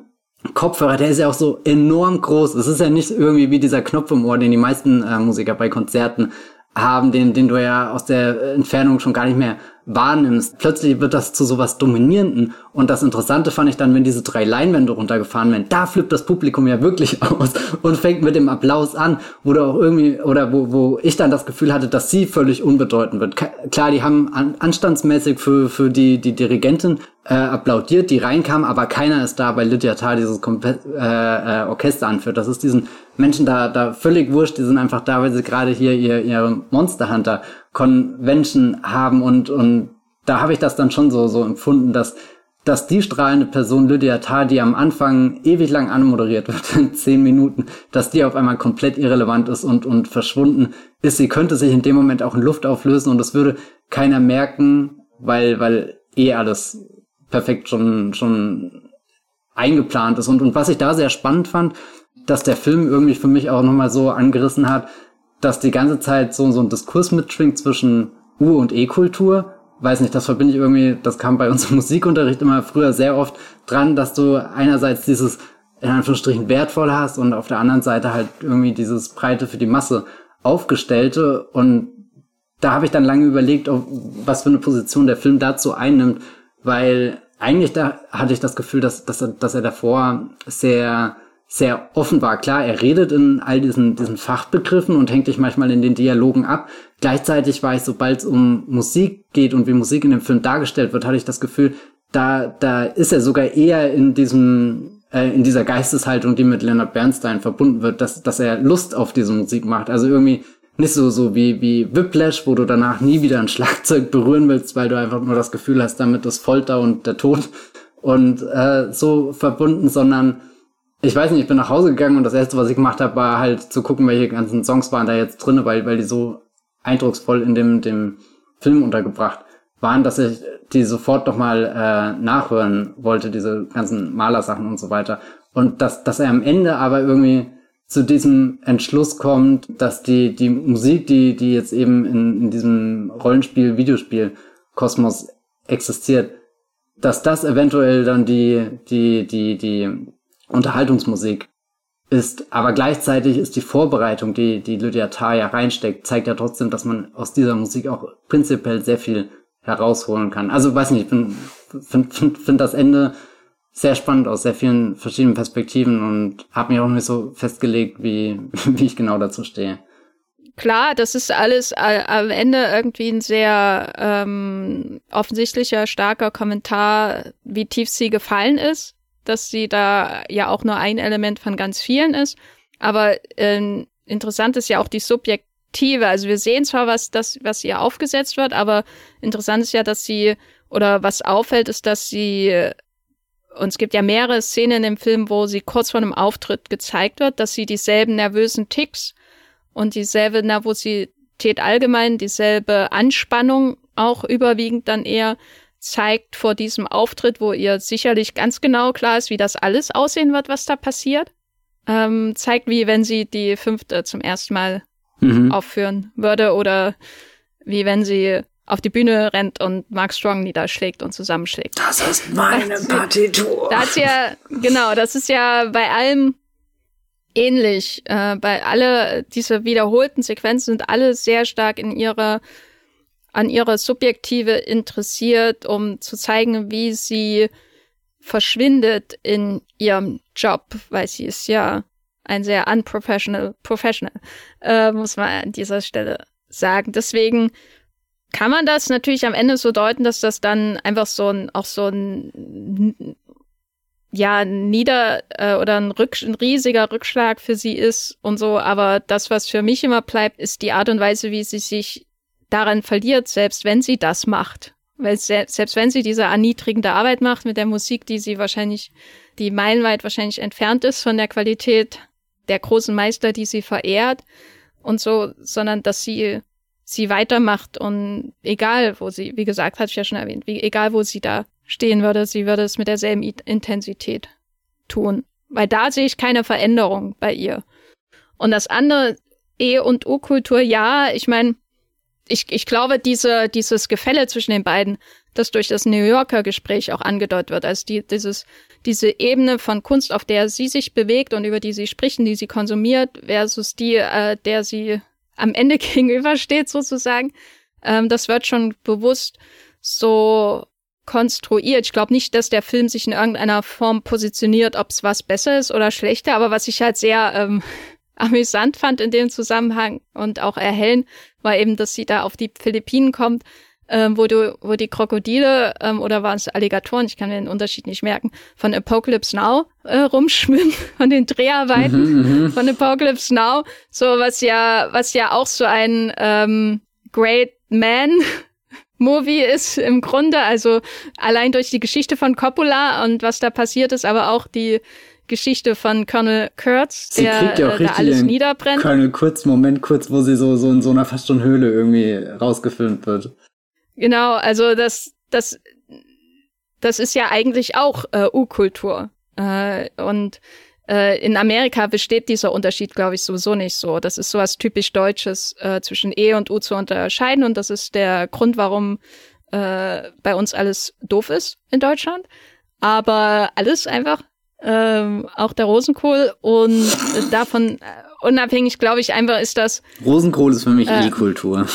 Kopfhörer, der ist ja auch so enorm groß. Es ist ja nicht irgendwie wie dieser Knopf im Ohr, den die meisten äh, Musiker bei Konzerten haben, den, den du ja aus der Entfernung schon gar nicht mehr wahrnimmst. Plötzlich wird das zu sowas Dominierenden. Und das Interessante fand ich dann, wenn diese drei Leinwände runtergefahren werden, da flippt das Publikum ja wirklich aus und fängt mit dem Applaus an, wo du auch irgendwie, oder wo, wo ich dann das Gefühl hatte, dass sie völlig unbedeutend wird. Klar, die haben an, anstandsmäßig für, für die, die Dirigentin äh, applaudiert, die reinkam, aber keiner ist da, weil Lydia Tarr dieses Kompe äh, äh, Orchester anführt. Das ist diesen Menschen da, da völlig wurscht, die sind einfach da, weil sie gerade hier ihr, ihre Monster Hunter Convention haben und, und da habe ich das dann schon so, so empfunden, dass, dass die strahlende Person Lydia Tarr, die am Anfang ewig lang anmoderiert wird, in zehn Minuten, dass die auf einmal komplett irrelevant ist und, und verschwunden ist. Sie könnte sich in dem Moment auch in Luft auflösen und es würde keiner merken, weil, weil eh alles perfekt schon, schon eingeplant ist. Und, und was ich da sehr spannend fand, dass der Film irgendwie für mich auch nochmal so angerissen hat, dass die ganze Zeit so, so ein Diskurs mitschwingt zwischen Ur- und E-Kultur. Weiß nicht, das verbinde ich irgendwie, das kam bei uns im Musikunterricht immer früher sehr oft dran, dass du einerseits dieses in Anführungsstrichen wertvoll hast und auf der anderen Seite halt irgendwie dieses Breite für die Masse aufgestellte und da habe ich dann lange überlegt, was für eine Position der Film dazu einnimmt, weil eigentlich da hatte ich das Gefühl, dass, dass, dass er davor sehr, sehr offen war. Klar, er redet in all diesen, diesen Fachbegriffen und hängt dich manchmal in den Dialogen ab. Gleichzeitig war ich, sobald es um Musik geht und wie Musik in dem Film dargestellt wird, hatte ich das Gefühl, da, da ist er sogar eher in diesem, äh, in dieser Geisteshaltung, die mit Leonard Bernstein verbunden wird, dass, dass er Lust auf diese Musik macht. Also irgendwie nicht so, so wie, wie Whiplash, wo du danach nie wieder ein Schlagzeug berühren willst, weil du einfach nur das Gefühl hast, damit ist Folter und der Tod und äh, so verbunden, sondern ich weiß nicht, ich bin nach Hause gegangen und das erste, was ich gemacht habe, war halt zu gucken, welche ganzen Songs waren da jetzt drinne, weil, weil die so eindrucksvoll in dem, dem Film untergebracht waren, dass ich die sofort nochmal äh, nachhören wollte, diese ganzen Malersachen und so weiter. Und dass, dass er am Ende aber irgendwie zu diesem Entschluss kommt, dass die, die Musik, die, die jetzt eben in, in diesem Rollenspiel, Videospiel Kosmos existiert, dass das eventuell dann die, die, die, die Unterhaltungsmusik ist. Aber gleichzeitig ist die Vorbereitung, die, die Lydia Tarr ja reinsteckt, zeigt ja trotzdem, dass man aus dieser Musik auch prinzipiell sehr viel herausholen kann. Also weiß nicht, ich finde find, find, das Ende sehr spannend aus sehr vielen verschiedenen Perspektiven und habe mich auch nicht so festgelegt, wie, wie ich genau dazu stehe. Klar, das ist alles äh, am Ende irgendwie ein sehr ähm, offensichtlicher, starker Kommentar, wie tief sie gefallen ist, dass sie da ja auch nur ein Element von ganz vielen ist. Aber äh, interessant ist ja auch die Subjektive. Also wir sehen zwar, was das, was ihr aufgesetzt wird, aber interessant ist ja, dass sie oder was auffällt, ist, dass sie und es gibt ja mehrere Szenen im Film, wo sie kurz vor einem Auftritt gezeigt wird, dass sie dieselben nervösen Ticks und dieselbe Nervosität allgemein, dieselbe Anspannung auch überwiegend dann eher zeigt vor diesem Auftritt, wo ihr sicherlich ganz genau klar ist, wie das alles aussehen wird, was da passiert. Ähm, zeigt, wie wenn sie die fünfte zum ersten Mal mhm. aufführen würde oder wie wenn sie auf die Bühne rennt und Mark Strong niederschlägt und zusammenschlägt. Das ist meine Partitur. Da ist ja, genau, das ist ja bei allem ähnlich. Äh, bei alle diese wiederholten Sequenzen sind alle sehr stark in ihrer an ihrer Subjektive interessiert, um zu zeigen, wie sie verschwindet in ihrem Job, weil sie ist ja ein sehr unprofessional professional, äh, muss man an dieser Stelle sagen. Deswegen kann man das natürlich am Ende so deuten, dass das dann einfach so ein, auch so ein, ja, nieder äh, oder ein, Rück, ein riesiger Rückschlag für sie ist und so. Aber das, was für mich immer bleibt, ist die Art und Weise, wie sie sich daran verliert, selbst wenn sie das macht. Weil se selbst wenn sie diese erniedrigende Arbeit macht mit der Musik, die sie wahrscheinlich, die meilenweit wahrscheinlich entfernt ist von der Qualität der großen Meister, die sie verehrt und so, sondern dass sie sie weitermacht und egal, wo sie, wie gesagt, hatte ich ja schon erwähnt, wie, egal, wo sie da stehen würde, sie würde es mit derselben Intensität tun. Weil da sehe ich keine Veränderung bei ihr. Und das andere, E- und U-Kultur, ja, ich meine, ich, ich glaube, diese, dieses Gefälle zwischen den beiden, das durch das New Yorker Gespräch auch angedeutet wird, also die, dieses, diese Ebene von Kunst, auf der sie sich bewegt und über die sie spricht und die sie konsumiert, versus die, äh, der sie am Ende gegenübersteht sozusagen. Ähm, das wird schon bewusst so konstruiert. Ich glaube nicht, dass der Film sich in irgendeiner Form positioniert, ob es was besser ist oder schlechter, aber was ich halt sehr ähm, amüsant fand in dem Zusammenhang und auch erhellen, war eben, dass sie da auf die Philippinen kommt ähm, wo du, wo die Krokodile ähm, oder waren es Alligatoren, ich kann mir den Unterschied nicht merken, von Apocalypse Now äh, rumschwimmen, von den Dreharbeiten mhm, mhm, von Apocalypse Now, so was ja, was ja auch so ein ähm, Great Man Movie ist im Grunde, also allein durch die Geschichte von Coppola und was da passiert ist, aber auch die Geschichte von Colonel Kurtz, sie der kriegt ja auch äh, da alles niederbrennt. Colonel Kurtz, Moment kurz, wo sie so, so in so einer fast schon Höhle irgendwie rausgefilmt wird. Genau, also das, das, das ist ja eigentlich auch äh, U-Kultur. Äh, und äh, in Amerika besteht dieser Unterschied, glaube ich, sowieso nicht so. Das ist sowas typisch Deutsches, äh, zwischen E und U zu unterscheiden. Und das ist der Grund, warum äh, bei uns alles doof ist in Deutschland. Aber alles einfach, ähm, auch der Rosenkohl. Und davon äh, unabhängig, glaube ich, einfach ist das. Rosenkohl ist für mich äh, E-Kultur.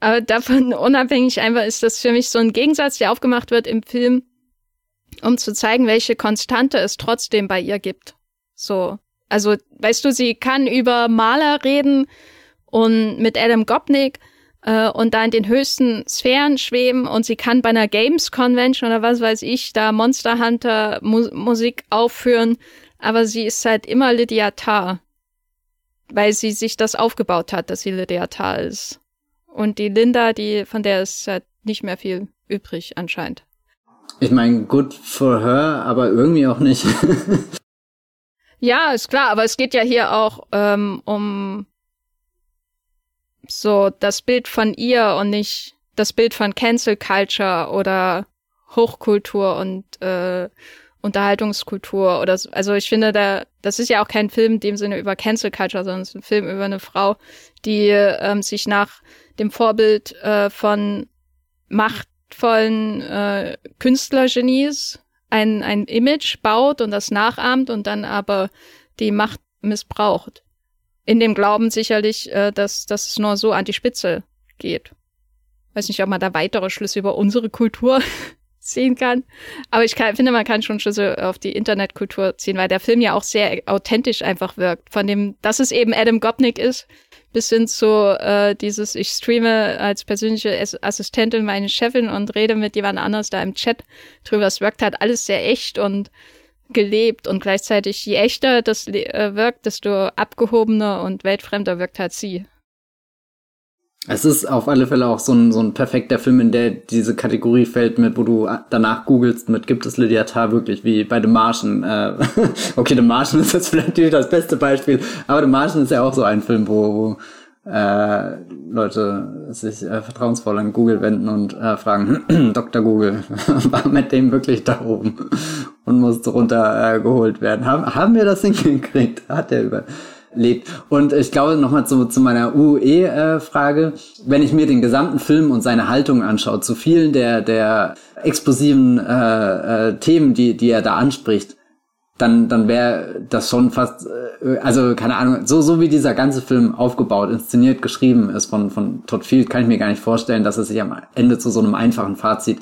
Aber davon unabhängig einfach ist das für mich so ein Gegensatz, der aufgemacht wird im Film um zu zeigen, welche Konstante es trotzdem bei ihr gibt. So. Also, weißt du, sie kann über Maler reden und mit Adam Gopnik äh, und da in den höchsten Sphären schweben und sie kann bei einer Games Convention oder was weiß ich da Monster Hunter Mu Musik aufführen, aber sie ist halt immer Lydia Tarr, weil sie sich das aufgebaut hat, dass sie Lydia Tarr ist. Und die Linda, die von der ist halt nicht mehr viel übrig anscheinend. Ich meine, good for her, aber irgendwie auch nicht. ja, ist klar, aber es geht ja hier auch ähm, um so das Bild von ihr und nicht das Bild von Cancel Culture oder Hochkultur und äh, Unterhaltungskultur oder so. Also ich finde, da, das ist ja auch kein Film in dem Sinne über Cancel Culture, sondern es ist ein Film über eine Frau, die ähm, sich nach dem Vorbild äh, von Macht vollen äh, Künstlergenies ein, ein Image baut und das nachahmt und dann aber die Macht missbraucht. In dem Glauben sicherlich, äh, dass, dass es nur so an die Spitze geht. Weiß nicht, ob man da weitere Schlüsse über unsere Kultur ziehen kann. Aber ich kann, finde, man kann schon Schlüsse auf die Internetkultur ziehen, weil der Film ja auch sehr authentisch einfach wirkt. Von dem, dass es eben Adam Gopnik ist, bis hin zu äh, dieses, ich streame als persönliche Assistentin meine Chefin und rede mit jemand anders da im Chat drüber. Es wirkt halt alles sehr echt und gelebt und gleichzeitig je echter das äh, wirkt, desto abgehobener und weltfremder wirkt halt sie. Es ist auf alle Fälle auch so ein, so ein perfekter Film, in der diese Kategorie fällt mit, wo du danach googelst mit, gibt es Lydia Tarr wirklich, wie bei The Martian. Äh, okay, The Martian ist jetzt vielleicht nicht das beste Beispiel, aber The Martian ist ja auch so ein Film, wo, wo äh, Leute sich äh, vertrauensvoll an Google wenden und äh, fragen, Dr. Google, war mit dem wirklich da oben und musste runtergeholt geholt werden? Haben, haben wir das hingekriegt? Hat der über lebt. Und ich glaube nochmal zu, zu meiner UE-Frage, äh, wenn ich mir den gesamten Film und seine Haltung anschaue, zu vielen der, der explosiven äh, äh, Themen, die, die er da anspricht, dann, dann wäre das schon fast, äh, also keine Ahnung, so, so wie dieser ganze Film aufgebaut, inszeniert, geschrieben ist von, von Todd Field, kann ich mir gar nicht vorstellen, dass er sich am Ende zu so einem einfachen Fazit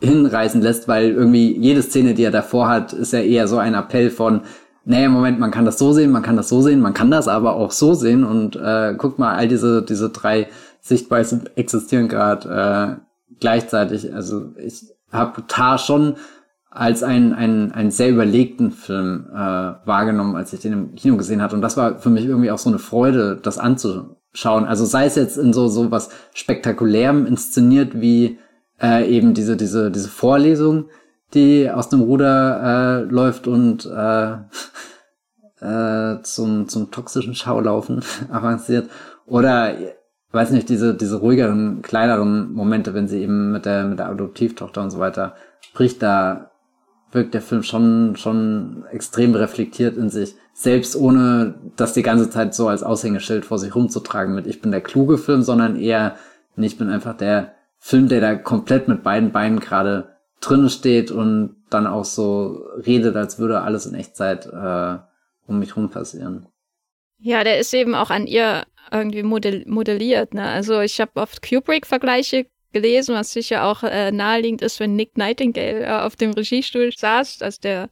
hinreißen lässt, weil irgendwie jede Szene, die er davor hat, ist ja eher so ein Appell von, naja, Moment, man kann das so sehen, man kann das so sehen, man kann das aber auch so sehen und äh, guck mal, all diese, diese drei Sichtweisen existieren gerade äh, gleichzeitig. Also ich habe Tar schon als einen, einen, einen sehr überlegten Film äh, wahrgenommen, als ich den im Kino gesehen hatte. Und das war für mich irgendwie auch so eine Freude, das anzuschauen. Also sei es jetzt in so, so was Spektakulärem inszeniert wie äh, eben diese, diese, diese Vorlesung, die aus dem Ruder äh, läuft und äh, äh, zum, zum toxischen Schaulaufen avanciert. Oder, weiß nicht, diese, diese ruhigeren, kleineren Momente, wenn sie eben mit der, mit der Adoptivtochter und so weiter spricht, da wirkt der Film schon, schon extrem reflektiert in sich. Selbst ohne das die ganze Zeit so als Aushängeschild vor sich rumzutragen mit ich bin der kluge Film, sondern eher, ich bin einfach der Film, der da komplett mit beiden Beinen gerade drin steht und dann auch so redet, als würde alles in Echtzeit äh, um mich rum passieren. Ja, der ist eben auch an ihr irgendwie modell modelliert. Ne? Also ich habe oft Kubrick-Vergleiche gelesen, was sicher auch äh, naheliegend ist, wenn Nick Nightingale äh, auf dem Regiestuhl saß. Also der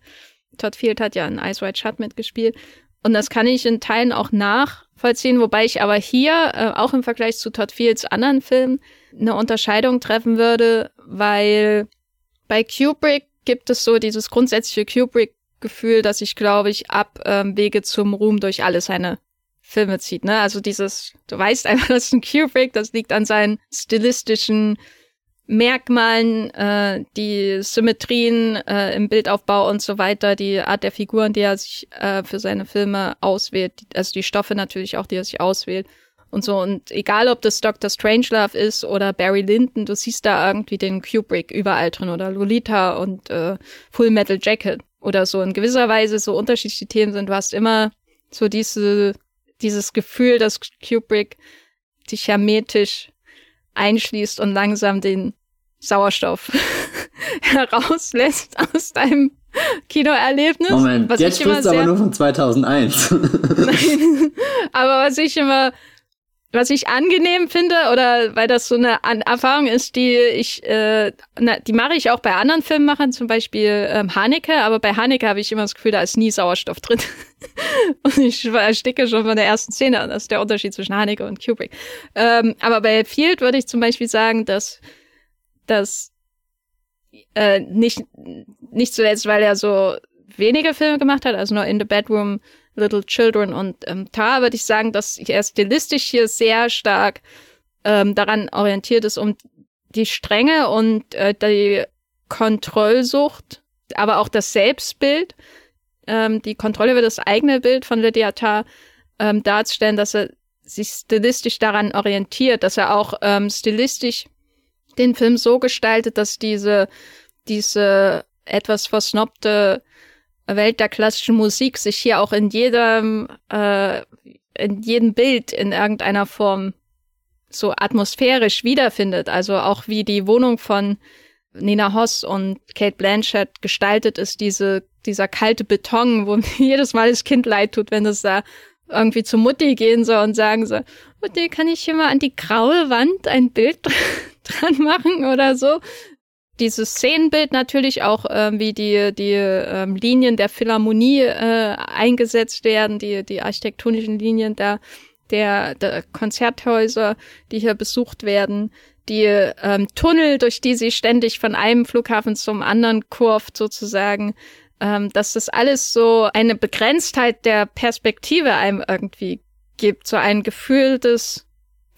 Todd Field hat ja in Ice White Shut mitgespielt. Und das kann ich in Teilen auch nachvollziehen, wobei ich aber hier, äh, auch im Vergleich zu Todd Fields anderen Filmen, eine Unterscheidung treffen würde, weil bei Kubrick gibt es so dieses grundsätzliche Kubrick-Gefühl, dass ich, glaube ich, ab ähm, Wege zum Ruhm durch alle seine Filme zieht. Ne? Also dieses, du weißt einfach, das ist ein Kubrick, das liegt an seinen stilistischen Merkmalen, äh, die Symmetrien äh, im Bildaufbau und so weiter, die Art der Figuren, die er sich äh, für seine Filme auswählt, also die Stoffe natürlich auch, die er sich auswählt und so. Und egal, ob das Dr. Strangelove ist oder Barry Lyndon, du siehst da irgendwie den Kubrick überall drin oder Lolita und äh, Full Metal Jacket. oder so in gewisser Weise so unterschiedliche Themen sind. Du hast immer so diese, dieses Gefühl, dass Kubrick dich hermetisch einschließt und langsam den Sauerstoff herauslässt aus deinem Kinoerlebnis. Moment, was jetzt sprichst du aber nur von 2001. Nein, aber was ich immer was ich angenehm finde oder weil das so eine An Erfahrung ist, die ich, äh, na, die mache ich auch bei anderen Filmemachern, zum Beispiel ähm, Haneke, aber bei Haneke habe ich immer das Gefühl, da ist nie Sauerstoff drin. und ich ersticke schon von der ersten Szene. Das ist der Unterschied zwischen Haneke und Kubrick. Ähm, aber bei Field würde ich zum Beispiel sagen, dass, dass äh, nicht, nicht zuletzt, weil er so wenige Filme gemacht hat, also nur In the Bedroom, Little Children und ähm, da würde ich sagen, dass er stilistisch hier sehr stark ähm, daran orientiert ist, um die Strenge und äh, die Kontrollsucht, aber auch das Selbstbild, ähm, die Kontrolle über das eigene Bild von Lydia ähm, darzustellen, dass er sich stilistisch daran orientiert, dass er auch ähm, stilistisch den Film so gestaltet, dass diese, diese etwas versnobte Welt der klassischen Musik sich hier auch in jedem, äh, in jedem Bild in irgendeiner Form so atmosphärisch wiederfindet. Also auch wie die Wohnung von Nina Hoss und Kate Blanchett gestaltet ist, diese, dieser kalte Beton, wo jedes Mal das Kind leid tut, wenn es da irgendwie zu Mutti gehen soll und sagen soll, Mutti, kann ich hier mal an die graue Wand ein Bild dran machen oder so? Dieses Szenenbild natürlich auch, ähm, wie die, die ähm, Linien der Philharmonie äh, eingesetzt werden, die, die architektonischen Linien der, der, der Konzerthäuser, die hier besucht werden, die ähm, Tunnel, durch die sie ständig von einem Flughafen zum anderen kurft sozusagen, ähm, dass das alles so eine Begrenztheit der Perspektive einem irgendwie gibt, so ein Gefühl des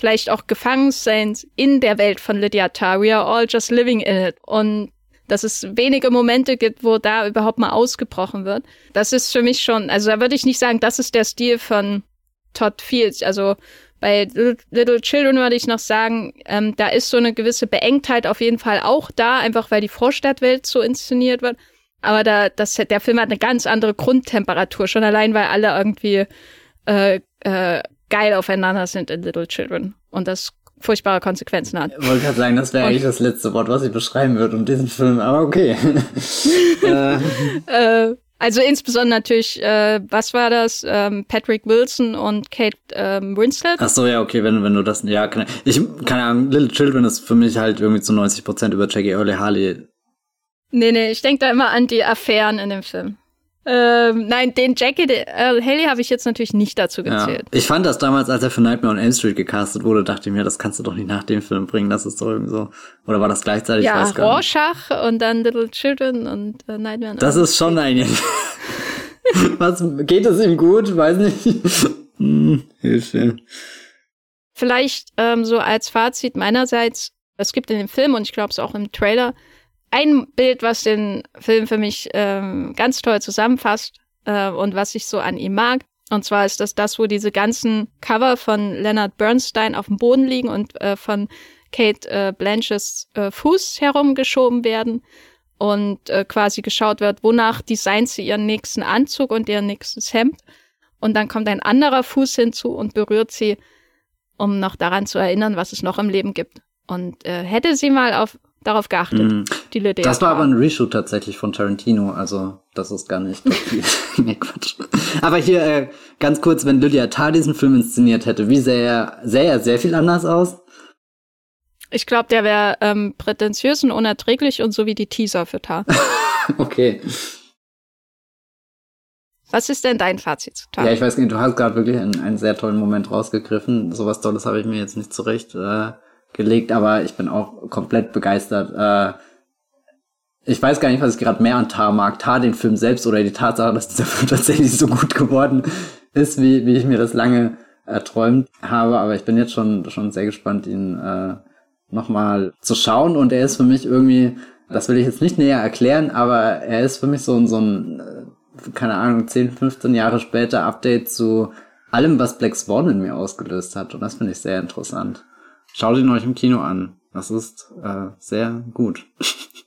vielleicht auch Gefangenseins in der Welt von Lydia Tarr. We are all just living in it. Und dass es wenige Momente gibt, wo da überhaupt mal ausgebrochen wird. Das ist für mich schon, also da würde ich nicht sagen, das ist der Stil von Todd Fields. Also bei Little Children würde ich noch sagen, ähm, da ist so eine gewisse Beengtheit auf jeden Fall auch da, einfach weil die Vorstadtwelt so inszeniert wird. Aber da, das, der Film hat eine ganz andere Grundtemperatur, schon allein, weil alle irgendwie äh, äh, geil aufeinander sind in Little Children und das furchtbare Konsequenzen hat. Ich wollte gerade sagen, das wäre eigentlich das letzte Wort, was ich beschreiben würde um diesen Film, aber okay. äh. Äh, also insbesondere natürlich, äh, was war das? Ähm, Patrick Wilson und Kate ähm, Winslet. Ach so, ja, okay, wenn, wenn du das, ja, kann, ich, keine Ahnung, Little Children ist für mich halt irgendwie zu 90 Prozent über Jackie Early Harley. Nee, nee, ich denke da immer an die Affären in dem Film. Ähm, nein, den Jackie äh, Haley habe ich jetzt natürlich nicht dazu gezählt. Ja. Ich fand das damals, als er für Nightmare on Elm Street gecastet wurde, dachte ich mir, das kannst du doch nicht nach dem Film bringen. Das ist doch irgendwie so. Oder war das gleichzeitig? Ja, Rorschach und dann Little Children und äh, Nightmare on Das ist schon ein. Was geht es ihm gut? Weiß nicht. hm, Hilfe. Vielleicht ähm, so als Fazit meinerseits: Es gibt in dem Film und ich glaube es auch im Trailer ein Bild, was den Film für mich ähm, ganz toll zusammenfasst äh, und was ich so an ihm mag. Und zwar ist das das, wo diese ganzen Cover von Leonard Bernstein auf dem Boden liegen und äh, von Kate äh, Blanches äh, Fuß herumgeschoben werden und äh, quasi geschaut wird, wonach designt sie ihren nächsten Anzug und ihr nächstes Hemd. Und dann kommt ein anderer Fuß hinzu und berührt sie, um noch daran zu erinnern, was es noch im Leben gibt. Und äh, hätte sie mal auf darauf geachtet. Mm. Die Lydia das war aber ein Reshoot tatsächlich von Tarantino, also das ist gar nicht nee, Quatsch. Aber hier äh, ganz kurz, wenn Lydia Tarr diesen Film inszeniert hätte, wie sähe er, sähe er sehr viel anders aus? Ich glaube, der wäre ähm, prätentiös und unerträglich und so wie die Teaser für Tar. okay. Was ist denn dein Fazit zu Tar? Ja, ich weiß nicht, du hast gerade wirklich einen, einen, sehr tollen Moment rausgegriffen. Sowas Tolles habe ich mir jetzt nicht zurecht äh, gelegt, aber ich bin auch komplett begeistert. Äh, ich weiß gar nicht, was ich gerade mehr an Tar mag. Tar den Film selbst oder die Tatsache, dass dieser Film tatsächlich so gut geworden ist, wie, wie ich mir das lange erträumt habe. Aber ich bin jetzt schon, schon sehr gespannt, ihn äh, nochmal zu schauen. Und er ist für mich irgendwie, das will ich jetzt nicht näher erklären, aber er ist für mich so, so ein, äh, keine Ahnung, 10, 15 Jahre später Update zu allem, was Black Swan in mir ausgelöst hat. Und das finde ich sehr interessant. Schaut ihn euch im Kino an. Das ist äh, sehr gut.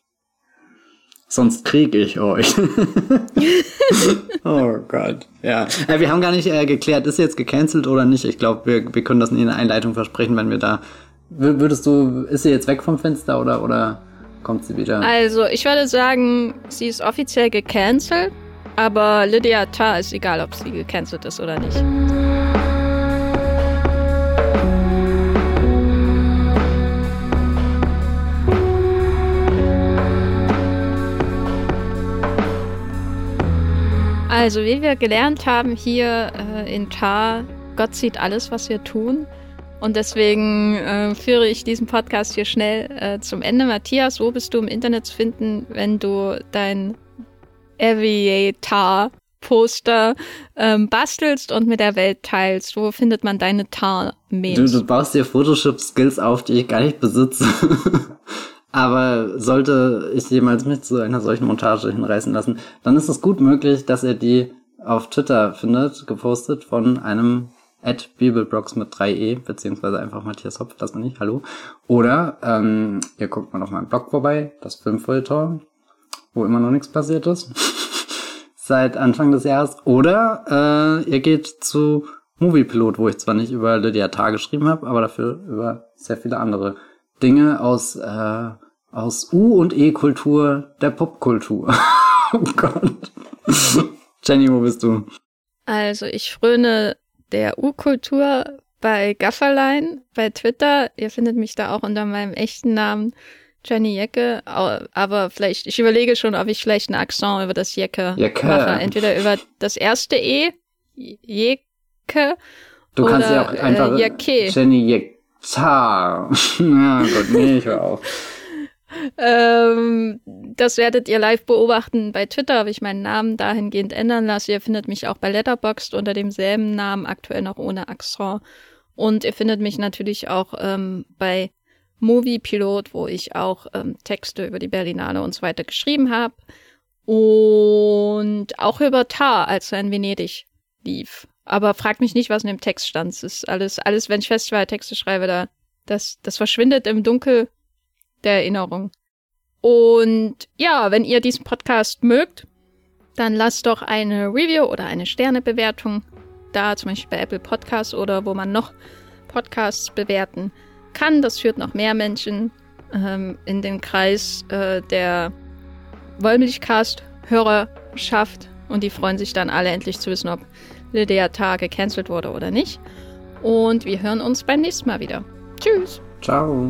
sonst kriege ich euch. oh Gott. Ja. Äh, wir haben gar nicht äh, geklärt, ist jetzt gecancelt oder nicht. Ich glaube, wir, wir können das in der Einleitung versprechen, wenn wir da. Würdest du, ist sie jetzt weg vom Fenster oder, oder kommt sie wieder? Also, ich würde sagen, sie ist offiziell gecancelt, aber Lydia Tarr ist egal, ob sie gecancelt ist oder nicht. Also, wie wir gelernt haben hier äh, in Tar, Gott sieht alles, was wir tun. Und deswegen äh, führe ich diesen Podcast hier schnell äh, zum Ende. Matthias, wo bist du im Internet zu finden, wenn du dein Aviator-Poster ähm, bastelst und mit der Welt teilst? Wo findet man deine Tar-Memes? Du, du baust dir Photoshop-Skills auf, die ich gar nicht besitze. Aber sollte ich jemals mich zu einer solchen Montage hinreißen lassen, dann ist es gut möglich, dass ihr die auf Twitter findet, gepostet von einem at Bibelbrox mit 3e, beziehungsweise einfach Matthias Hopf, das bin ich, hallo. Oder ähm, ihr guckt mal auf meinem Blog vorbei, das Filmfeuilleton, wo immer noch nichts passiert ist, seit Anfang des Jahres. Oder äh, ihr geht zu Moviepilot, wo ich zwar nicht über Lydia Tarr geschrieben habe, aber dafür über sehr viele andere Dinge aus äh, aus U- und E-Kultur der Popkultur. oh Gott. Jenny, wo bist du? Also ich fröne der U-Kultur bei Gafferlein, bei Twitter. Ihr findet mich da auch unter meinem echten Namen Jenny Jecke. Aber vielleicht, ich überlege schon, ob ich vielleicht einen Akzent über das Jecke, Jecke. mache. Entweder über das erste E, Jecke. Du kannst ja auch einfach äh, Jenny Jecke. ja Gott, nee, ich hör auf. Ähm, das werdet ihr live beobachten. Bei Twitter habe ich meinen Namen dahingehend ändern lassen. Ihr findet mich auch bei Letterboxd unter demselben Namen, aktuell noch ohne Accent. Und ihr findet mich natürlich auch ähm, bei Movie Pilot, wo ich auch ähm, Texte über die Berlinale und so weiter geschrieben habe. Und auch über Tar, als er in Venedig lief. Aber fragt mich nicht, was in dem Text stand. Es ist alles, alles, wenn ich Festivaltexte schreibe, da, das, das verschwindet im Dunkel der Erinnerung. Und ja, wenn ihr diesen Podcast mögt, dann lasst doch eine Review oder eine Sternebewertung da, zum Beispiel bei Apple Podcasts oder wo man noch Podcasts bewerten kann. Das führt noch mehr Menschen ähm, in den Kreis äh, der Wollmilchcast-Hörerschaft und die freuen sich dann alle endlich zu wissen, ob Lydia Tag gecancelt wurde oder nicht. Und wir hören uns beim nächsten Mal wieder. Tschüss. Ciao.